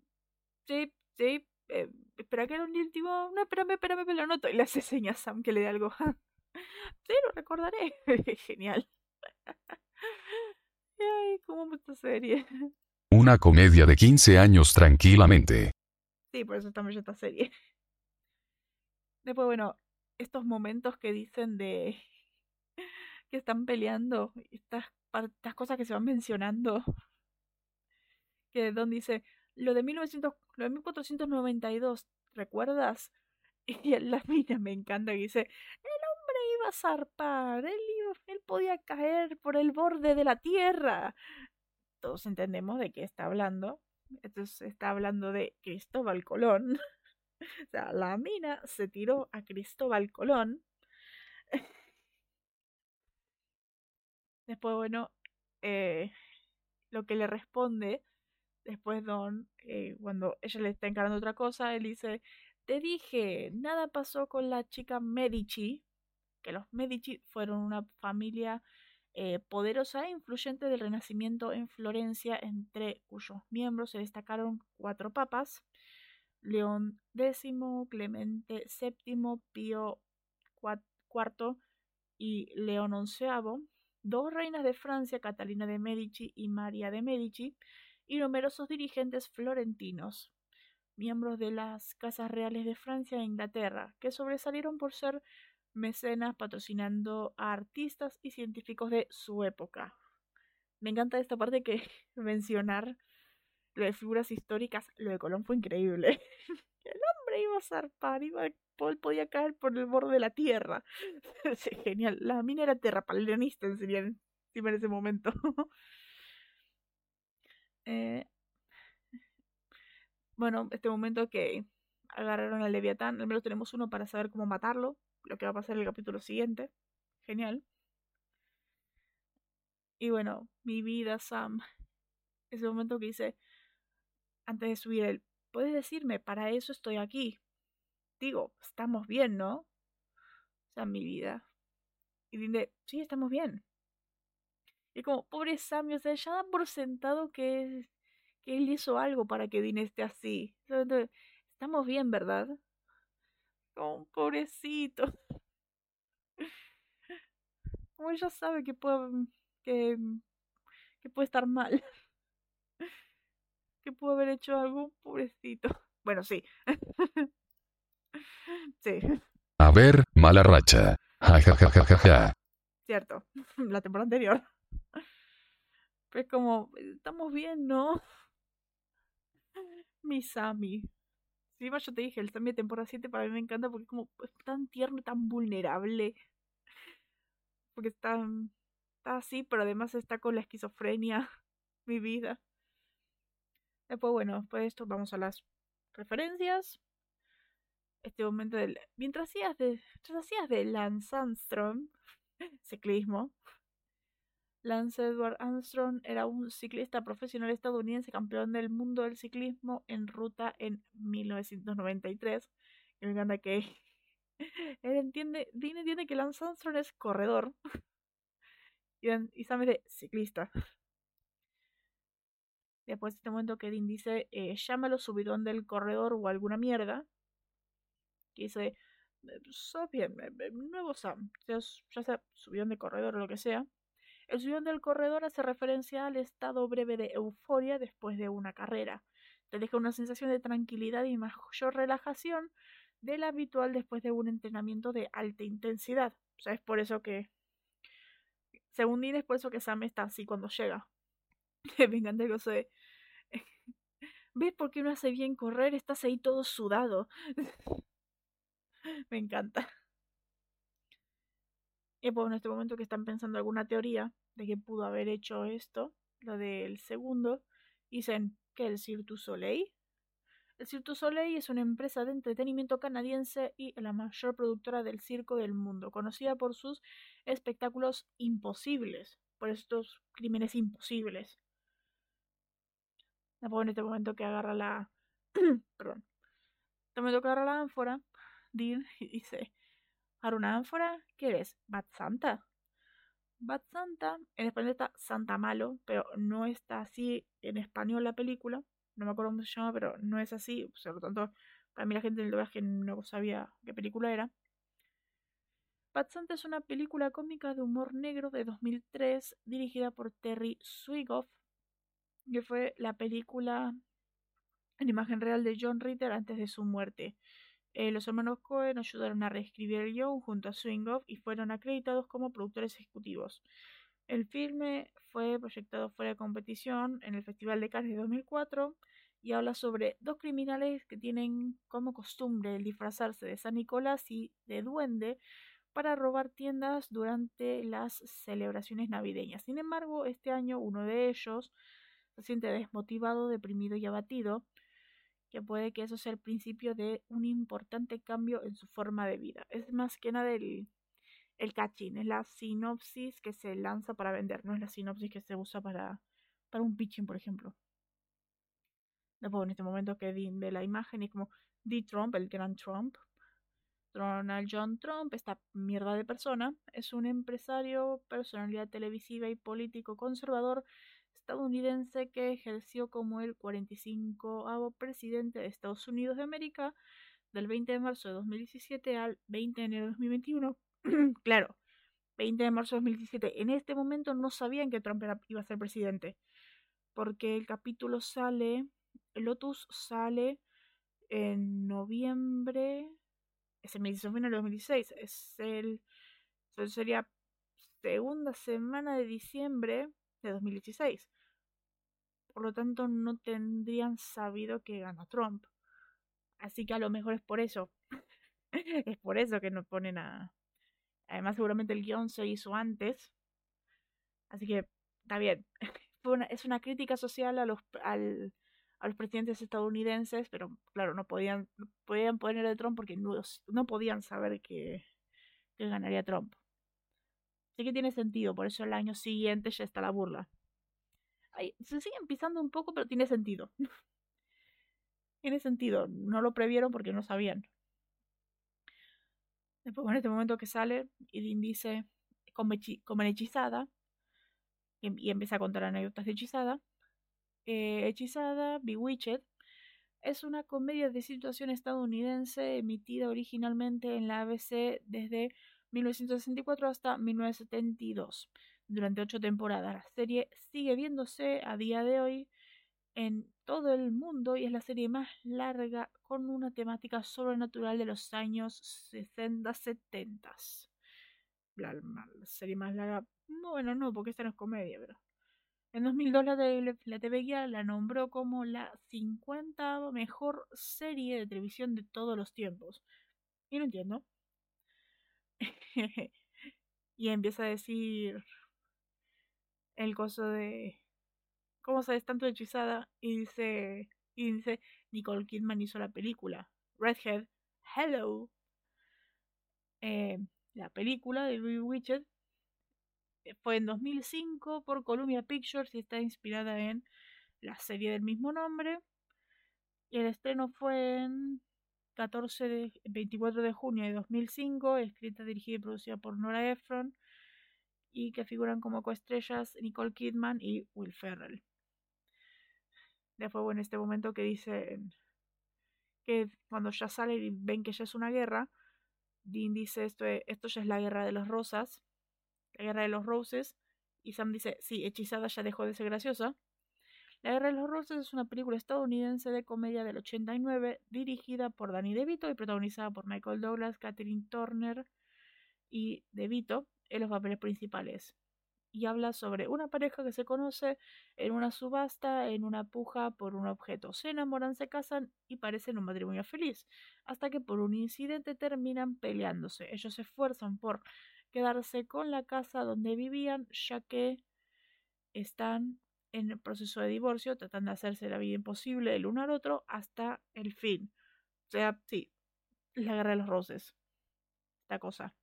sí, sí. Eh, espera que era un último... No, espérame, espérame, me lo noto. Y le hace señas a Sam que le dé algo. sí, lo recordaré. Genial. Ay, cómo esta serie. Una comedia de 15 años tranquilamente. Sí, por eso estamos en esta serie. Después, bueno, estos momentos que dicen de que están peleando, estas, estas cosas que se van mencionando, que Don dice, lo de, 1900, lo de 1492, ¿recuerdas? Y la mina me encanta dice, el hombre iba a zarpar, él, él podía caer por el borde de la tierra. Todos entendemos de qué está hablando. Entonces está hablando de Cristóbal Colón. O sea, la mina se tiró a Cristóbal Colón. Después, bueno, eh, lo que le responde, después Don, eh, cuando ella le está encarando otra cosa, él dice, te dije, nada pasó con la chica Medici, que los Medici fueron una familia eh, poderosa e influyente del Renacimiento en Florencia, entre cuyos miembros se destacaron cuatro papas, León X, Clemente VII, Pío IV y León XI, dos reinas de Francia, Catalina de Medici y María de Medici, y numerosos dirigentes florentinos, miembros de las casas reales de Francia e Inglaterra, que sobresalieron por ser mecenas patrocinando a artistas y científicos de su época. Me encanta esta parte que mencionar lo de figuras históricas, lo de Colón fue increíble. El hombre iba a zarpar, iba, podía caer por el borde de la tierra. genial. La mina era terraplanista en, en ese momento. eh, bueno, este momento que agarraron al Leviatán, al menos tenemos uno para saber cómo matarlo, lo que va a pasar en el capítulo siguiente. Genial. Y bueno, mi vida, Sam. Ese momento que dice, antes de subir el, puedes decirme, para eso estoy aquí. Digo, estamos bien, ¿no? O sea, mi vida. Y dice, sí, estamos bien. Y como, pobre Sammy, o sea, ya dan por sentado que, que él hizo algo para que Dean esté así. Estamos bien, ¿verdad? Como, pobrecito. Como ella sabe que puede, que, que puede estar mal que pudo haber hecho algo, pobrecito. Bueno, sí. sí. A ver, mala racha. Ja, ja, ja, ja, ja, Cierto, la temporada anterior. Pues como, estamos bien, ¿no? Mi Sammy. Sí, yo te dije, el Sammy de temporada 7 para mí me encanta porque es como es tan tierno, tan vulnerable. Porque está, está así, pero además está con la esquizofrenia. Mi vida. Después, bueno, después de esto vamos a las referencias. Este momento del. Mientras hacías de. Mientras hacías de Lance Armstrong, ciclismo. Lance Edward Armstrong era un ciclista profesional estadounidense, campeón del mundo del ciclismo en ruta en 1993. Y me encanta que él entiende, Dean entiende que Lance Armstrong es corredor y, y de ciclista. Después de este momento que Dean dice, eh, llámalo subidón del corredor o alguna mierda. Dice, sos bien, nuevo Sam, ya sea subidón de corredor o lo que sea. El subidón del corredor hace referencia al estado breve de euforia después de una carrera. Te deja una sensación de tranquilidad y mayor relajación, del habitual después de un entrenamiento de alta intensidad. O sea, es por eso que, según Dean, es por eso que Sam está así cuando llega. Me encanta el gozo de... ¿Ves por qué no hace bien correr? Estás ahí todo sudado. Me encanta. Y pues en este momento que están pensando alguna teoría de que pudo haber hecho esto, lo del segundo, dicen que el Cirque du Soleil. El Cirque Soleil es una empresa de entretenimiento canadiense y la mayor productora del circo del mundo, conocida por sus espectáculos imposibles, por estos crímenes imposibles. Después en este momento que agarra la... Perdón. Este la ánfora, Dean dice, ¿Para una ánfora? ¿Qué eres? ¿Bat Santa? Bat Santa, en español está Santa Malo, pero no está así en español la película. No me acuerdo cómo se llama, pero no es así. Por lo tanto, para mí la gente del doblaje no sabía qué película era. Bat Santa es una película cómica de humor negro de 2003 dirigida por Terry Swigoff, que fue la película en imagen real de John Ritter antes de su muerte. Eh, los hermanos Cohen ayudaron a reescribir el guion junto a Swingoff y fueron acreditados como productores ejecutivos. El filme fue proyectado fuera de competición en el Festival de Cannes de 2004 y habla sobre dos criminales que tienen como costumbre el disfrazarse de San Nicolás y de duende para robar tiendas durante las celebraciones navideñas. Sin embargo, este año uno de ellos se siente desmotivado, deprimido y abatido que puede que eso sea el principio de un importante cambio en su forma de vida. Es más que nada el, el cachín, es la sinopsis que se lanza para vender, no es la sinopsis que se usa para, para un pitching, por ejemplo. Después, en este momento que Dean ve la imagen y como D. Trump, el gran Trump, Donald John Trump, esta mierda de persona, es un empresario, personalidad televisiva y político conservador estadounidense que ejerció como el 45 presidente de Estados Unidos de América del 20 de marzo de 2017 al 20 de enero de 2021. claro, 20 de marzo de 2017. En este momento no sabían que Trump iba a ser presidente, porque el capítulo sale, el Lotus sale en noviembre, me dice final de 2016, es el, sería segunda semana de diciembre de 2016 por lo tanto no tendrían sabido que gana Trump. Así que a lo mejor es por eso. es por eso que no ponen a... Además seguramente el guion se hizo antes. Así que está bien. es una crítica social a los, al, a los presidentes estadounidenses, pero claro, no podían, podían poner a Trump porque no, podían saber que ganaría Trump. Así que tiene sentido, por eso el año siguiente ya está la burla se siguen pisando un poco, pero tiene sentido. tiene sentido. No lo previeron porque no sabían. Después, en este momento que sale, Dean dice, como, hechizada, y, empieza a contar anécdotas de hechizada. Eh, hechizada, Bewitched, es una comedia de situación estadounidense emitida originalmente en la ABC desde 1964 hasta 1972 durante ocho temporadas. La serie sigue viéndose a día de hoy en todo el mundo y es la serie más larga con una temática sobrenatural de los años 60-70. La, serie más larga, bueno, no, porque esta no es comedia, pero... En 2002 la, la TV Guía la nombró como la 50 mejor serie de televisión de todos los tiempos. Y no entiendo. y empieza a decir el coso de cómo sabes tanto hechizada y dice y dice Nicole Kidman hizo la película Redhead Hello eh, la película de Bewitched eh, fue en 2005 por Columbia Pictures y está inspirada en la serie del mismo nombre. Y el estreno fue en 14 de, 24 de junio de 2005 escrita dirigida y producida por Nora Ephron y que figuran como coestrellas Nicole Kidman y Will Ferrell. Después, bueno, este momento que dicen que cuando ya sale y ven que ya es una guerra, Dean dice esto, esto ya es la guerra de los rosas, la guerra de los roses, y Sam dice, sí, hechizada ya dejó de ser graciosa. La Guerra de los Roses es una película estadounidense de comedia del 89 dirigida por Danny DeVito y protagonizada por Michael Douglas, Catherine Turner y DeVito en los papeles principales. Y habla sobre una pareja que se conoce en una subasta, en una puja por un objeto. Se enamoran, se casan y parecen un matrimonio feliz, hasta que por un incidente terminan peleándose. Ellos se esfuerzan por quedarse con la casa donde vivían, ya que están en el proceso de divorcio, tratando de hacerse la vida imposible el uno al otro hasta el fin. O sea, sí, la guerra de los roses. Esta cosa.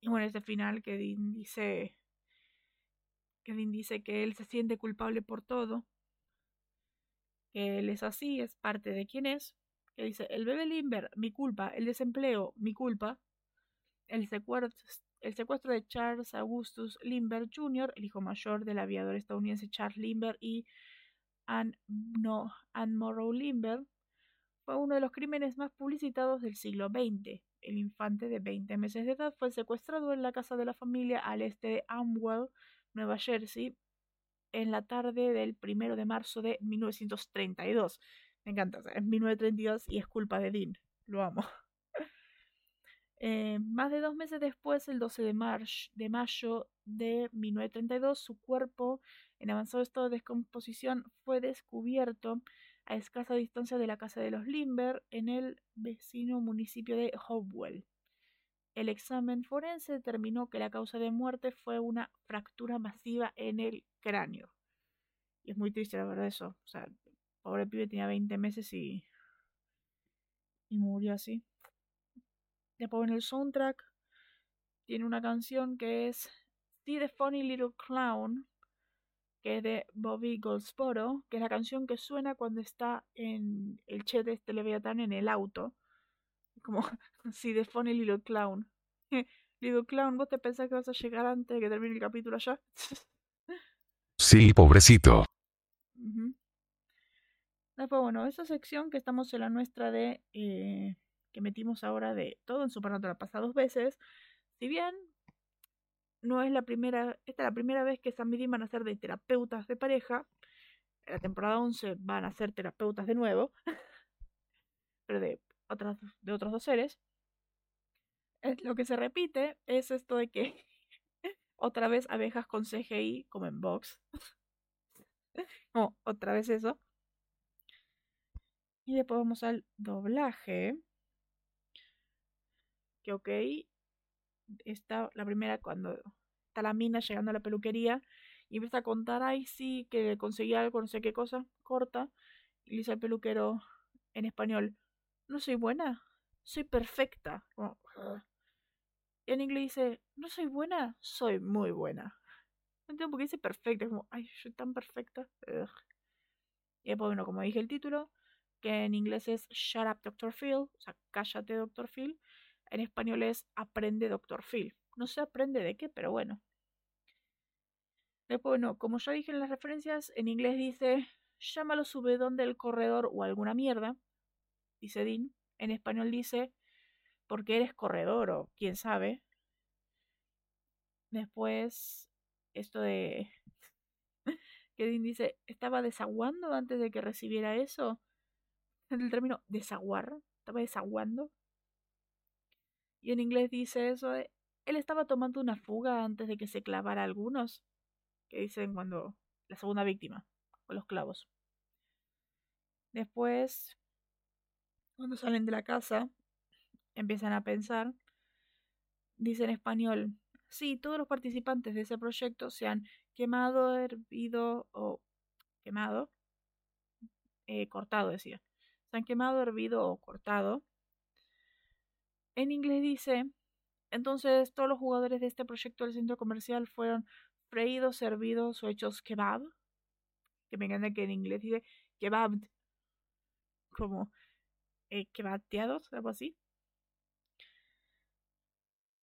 Y bueno, este final que Dean dice que dice que él se siente culpable por todo, que él es así, es parte de quien es, que dice, el bebé Limber, mi culpa, el desempleo, mi culpa, el secuestro, el secuestro de Charles Augustus Limber Jr., el hijo mayor del aviador estadounidense Charles Limber y Anne, Morrow Limber, fue uno de los crímenes más publicitados del siglo XX. El infante de 20 meses de edad fue secuestrado en la casa de la familia al este de Amwell, Nueva Jersey, en la tarde del primero de marzo de 1932. Me encanta, es 1932 y es culpa de Dean. Lo amo. Eh, más de dos meses después, el 12 de, de mayo de 1932, su cuerpo, en avanzado estado de descomposición, fue descubierto a escasa distancia de la casa de los Limber, en el vecino municipio de Hopewell. El examen forense determinó que la causa de muerte fue una fractura masiva en el cráneo. Y es muy triste la verdad eso. O sea, el pobre pibe tenía 20 meses y, y murió así. Después en el soundtrack tiene una canción que es See the Funny Little Clown, que es de Bobby Goldsboro, que es la canción que suena cuando está en el chat de este Leviathan en el auto. Como See the Funny Little Clown. little Clown, ¿vos te pensás que vas a llegar antes de que termine el capítulo allá? sí, pobrecito. Después, bueno, esa sección que estamos en la nuestra de eh, que metimos ahora de todo en Supernatural pasa dos veces, si bien no es la primera, esta es la primera vez que Sam y van a ser de terapeutas de pareja, en la temporada 11 van a ser terapeutas de nuevo, pero de, otras, de otros dos seres. Eh, lo que se repite es esto de que otra vez abejas con CGI como en Box. no, otra vez eso. Y después vamos al doblaje que ok, está la primera cuando está la mina llegando a la peluquería y empieza a contar, ay sí, que conseguí algo, no sé qué cosa, corta, y dice al peluquero en español, no soy buena, soy perfecta. y en inglés dice, no soy buena, soy muy buena. No entiendo por qué dice perfecta, como, ay, soy tan perfecta. Y después, bueno, como dije el título, que en inglés es Shut Up Dr. Phil, o sea, cállate Dr. Phil, en español es Aprende Doctor Phil. No sé aprende de qué, pero bueno. Después, bueno, como ya dije en las referencias, en inglés dice llámalo subedón del corredor o alguna mierda, dice Dean. En español dice porque eres corredor o quién sabe. Después, esto de que Dean dice, estaba desaguando antes de que recibiera eso. El término desaguar, estaba desaguando. Y en inglés dice eso de, él estaba tomando una fuga antes de que se clavara algunos, que dicen cuando la segunda víctima, con los clavos. Después, cuando salen de la casa, empiezan a pensar, dice en español, sí, todos los participantes de ese proyecto se han quemado, hervido o quemado, eh, cortado decía, se han quemado, hervido o cortado en inglés dice, entonces todos los jugadores de este proyecto del centro comercial fueron freídos, servidos o hechos kebab. Que me encanta que en inglés dice kebab, como eh, kebateados, algo así.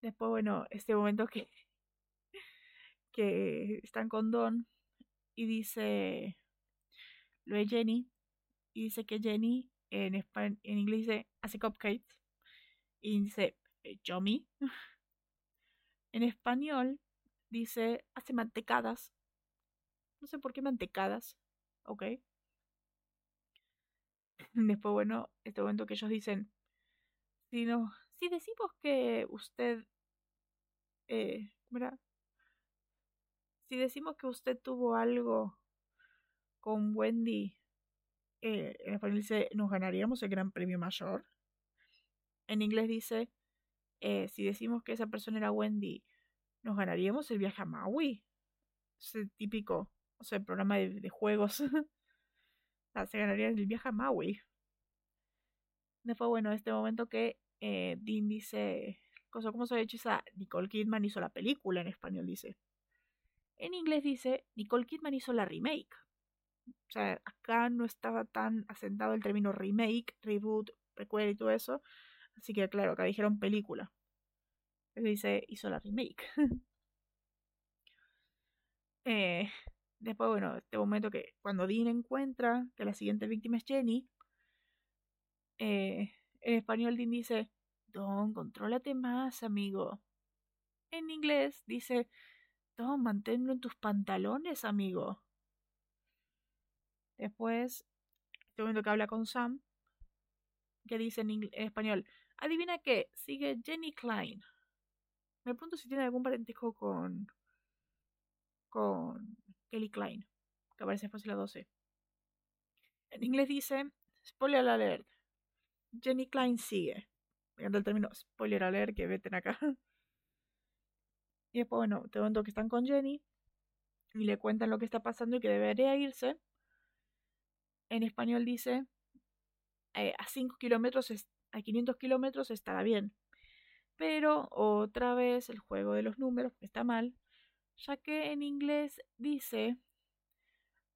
Después, bueno, este momento que, que están con Don y dice lo de Jenny y dice que Jenny en, en inglés dice hace cupcakes dice Yomi. Eh, en español dice hace mantecadas. No sé por qué mantecadas. Ok. Después, bueno, este momento que ellos dicen, si, no, si decimos que usted, eh. Si decimos que usted tuvo algo con Wendy, eh, en español dice, nos ganaríamos el gran premio mayor. En inglés dice, eh, si decimos que esa persona era Wendy, nos ganaríamos el viaje a Maui. Es el típico, o sea, el programa de, juegos. se ganaría el viaje a Maui. Después, bueno, este momento que eh, Dean dice, cosa como se ha hecho esa Nicole Kidman hizo la película en español, dice. En inglés dice, Nicole Kidman hizo la remake. O sea, acá no estaba tan asentado el término remake, reboot, prequel y todo eso. Así que claro, acá dijeron película. Dice, hizo la remake. eh, después, bueno, este momento que cuando Dean encuentra que la siguiente víctima es Jenny, eh, en español Dean dice, Don, contrólate más, amigo. En inglés dice, Don, manténlo en tus pantalones, amigo. Después, este momento que habla con Sam, que dice en, español, adivina qué, sigue Jenny Klein. Me pregunto si tiene algún parentesco con con Kelly Klein, que aparece en la 12. En inglés dice, spoiler alert, Jenny Klein sigue. Me el término spoiler alert que veten acá. Y después, bueno, te cuento que están con Jenny y le cuentan lo que está pasando y que debería irse. En español dice, eh, a 5 kilómetros, a 500 kilómetros estará bien. Pero otra vez el juego de los números está mal, ya que en inglés dice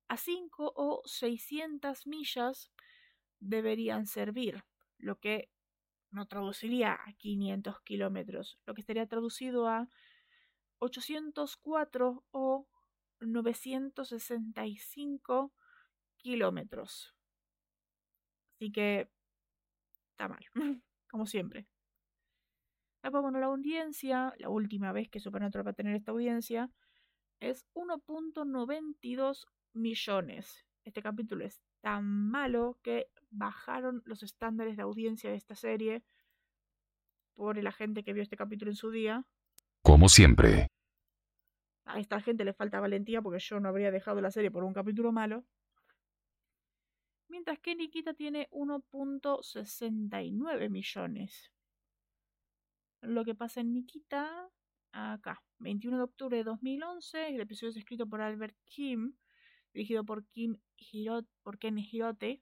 a 5 o 600 millas deberían servir, lo que no traduciría a 500 kilómetros, lo que estaría traducido a 804 o 965 kilómetros. Así que está mal, como siempre. Después, bueno, la audiencia, la última vez que Supernatural va a tener esta audiencia, es 1.92 millones. Este capítulo es tan malo que bajaron los estándares de audiencia de esta serie por la gente que vio este capítulo en su día. Como siempre. A esta gente le falta valentía porque yo no habría dejado la serie por un capítulo malo. Mientras que Nikita tiene 1.69 millones. Lo que pasa en Nikita, acá, 21 de octubre de 2011, el episodio es escrito por Albert Kim, dirigido por, Kim por Ken Hirote.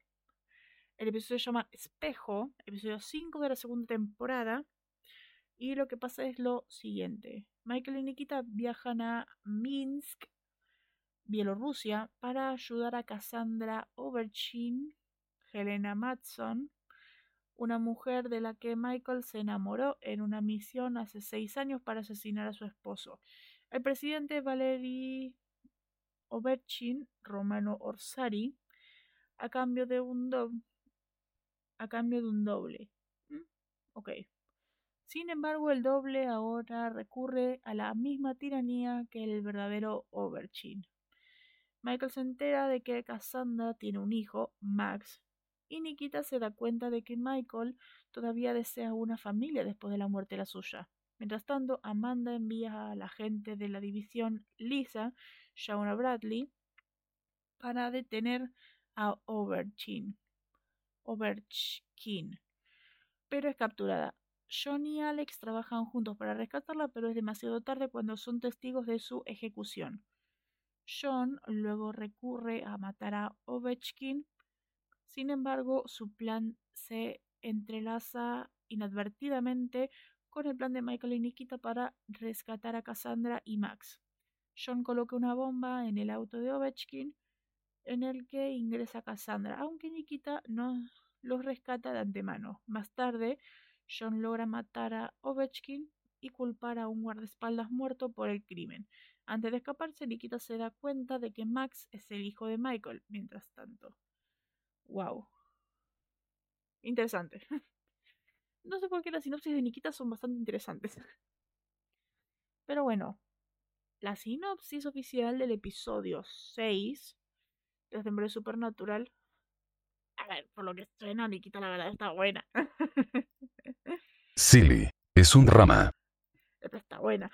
El episodio se llama Espejo, episodio 5 de la segunda temporada. Y lo que pasa es lo siguiente. Michael y Nikita viajan a Minsk, Bielorrusia, para ayudar a Cassandra Overchin, Helena Matson, una mujer de la que Michael se enamoró en una misión hace seis años para asesinar a su esposo. El presidente Valery Overchin, Romano Orsari, a cambio de un doble. A cambio de un doble. ¿Mm? Ok. Sin embargo, el doble ahora recurre a la misma tiranía que el verdadero Overchin. Michael se entera de que Cassandra tiene un hijo, Max, y Nikita se da cuenta de que Michael todavía desea una familia después de la muerte de la suya. Mientras tanto, Amanda envía a la gente de la división Lisa, Shauna Bradley, para detener a Overchin. Overchin. Pero es capturada. John y Alex trabajan juntos para rescatarla, pero es demasiado tarde cuando son testigos de su ejecución. John luego recurre a matar a Ovechkin sin embargo, su plan se entrelaza inadvertidamente con el plan de Michael y Nikita para rescatar a Cassandra y Max. John coloca una bomba en el auto de Ovechkin en el que ingresa Cassandra, aunque Nikita no los rescata de antemano. Más tarde, John logra matar a Ovechkin y culpar a un guardaespaldas muerto por el crimen. Antes de escaparse, Nikita se da cuenta de que Max es el hijo de Michael, mientras tanto. Wow. Interesante. No sé por qué las sinopsis de Nikita son bastante interesantes. Pero bueno, la sinopsis oficial del episodio 6 la temporada Supernatural. A ver, por lo que suena, Nikita la verdad está buena. Silly. Es un rama. Esta está buena.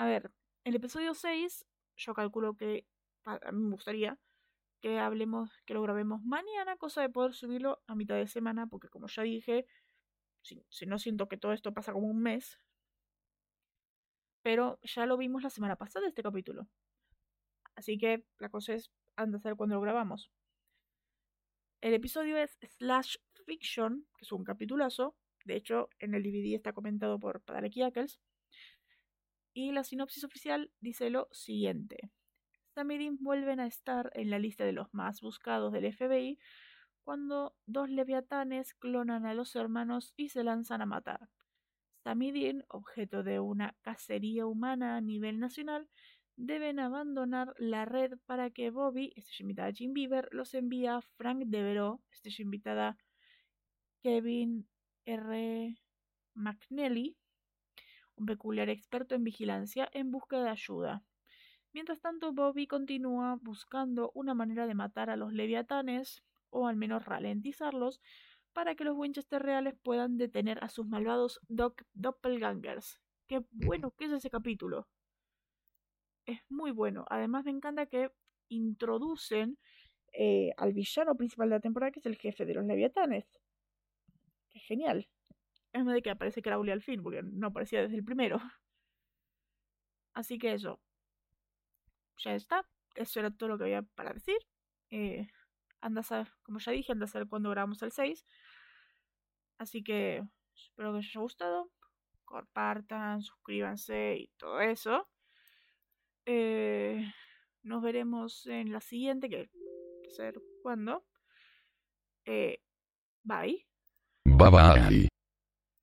A ver, el episodio 6, yo calculo que a mí me gustaría que hablemos, que lo grabemos mañana, cosa de poder subirlo a mitad de semana, porque como ya dije, si, no siento que todo esto pasa como un mes, pero ya lo vimos la semana pasada este capítulo. Así que la cosa es, anda a ser cuando lo grabamos. El episodio es Slash Fiction, que es un capitulazo. De hecho, en el DVD está comentado por Padareki Ackles. Y la sinopsis oficial dice lo siguiente. Samirin vuelven a estar en la lista de los más buscados del FBI cuando dos leviatanes clonan a los hermanos y se lanzan a matar. Samidin, objeto de una cacería humana a nivel nacional, deben abandonar la red para que Bobby, estrella invitada Jim Beaver, los envía a Frank Devereaux, estrella invitada Kevin R. McNally, peculiar experto en vigilancia, en busca de ayuda. Mientras tanto, Bobby continúa buscando una manera de matar a los leviatanes, o al menos ralentizarlos, para que los Winchester reales puedan detener a sus malvados doppelgangers. Qué bueno que es ese capítulo. Es muy bueno. Además me encanta que introducen eh, al villano principal de la temporada, que es el jefe de los leviatanes. Qué genial. Es de que aparece Crowley al fin, porque no aparecía desde el primero. Así que eso. Ya está. Eso era todo lo que había para decir. Eh, anda a saber, como ya dije, anda a saber cuándo grabamos el 6. Así que espero que os haya gustado. Compartan, suscríbanse y todo eso. Eh, nos veremos en la siguiente, que ser cuándo. Eh, bye. Bye bye.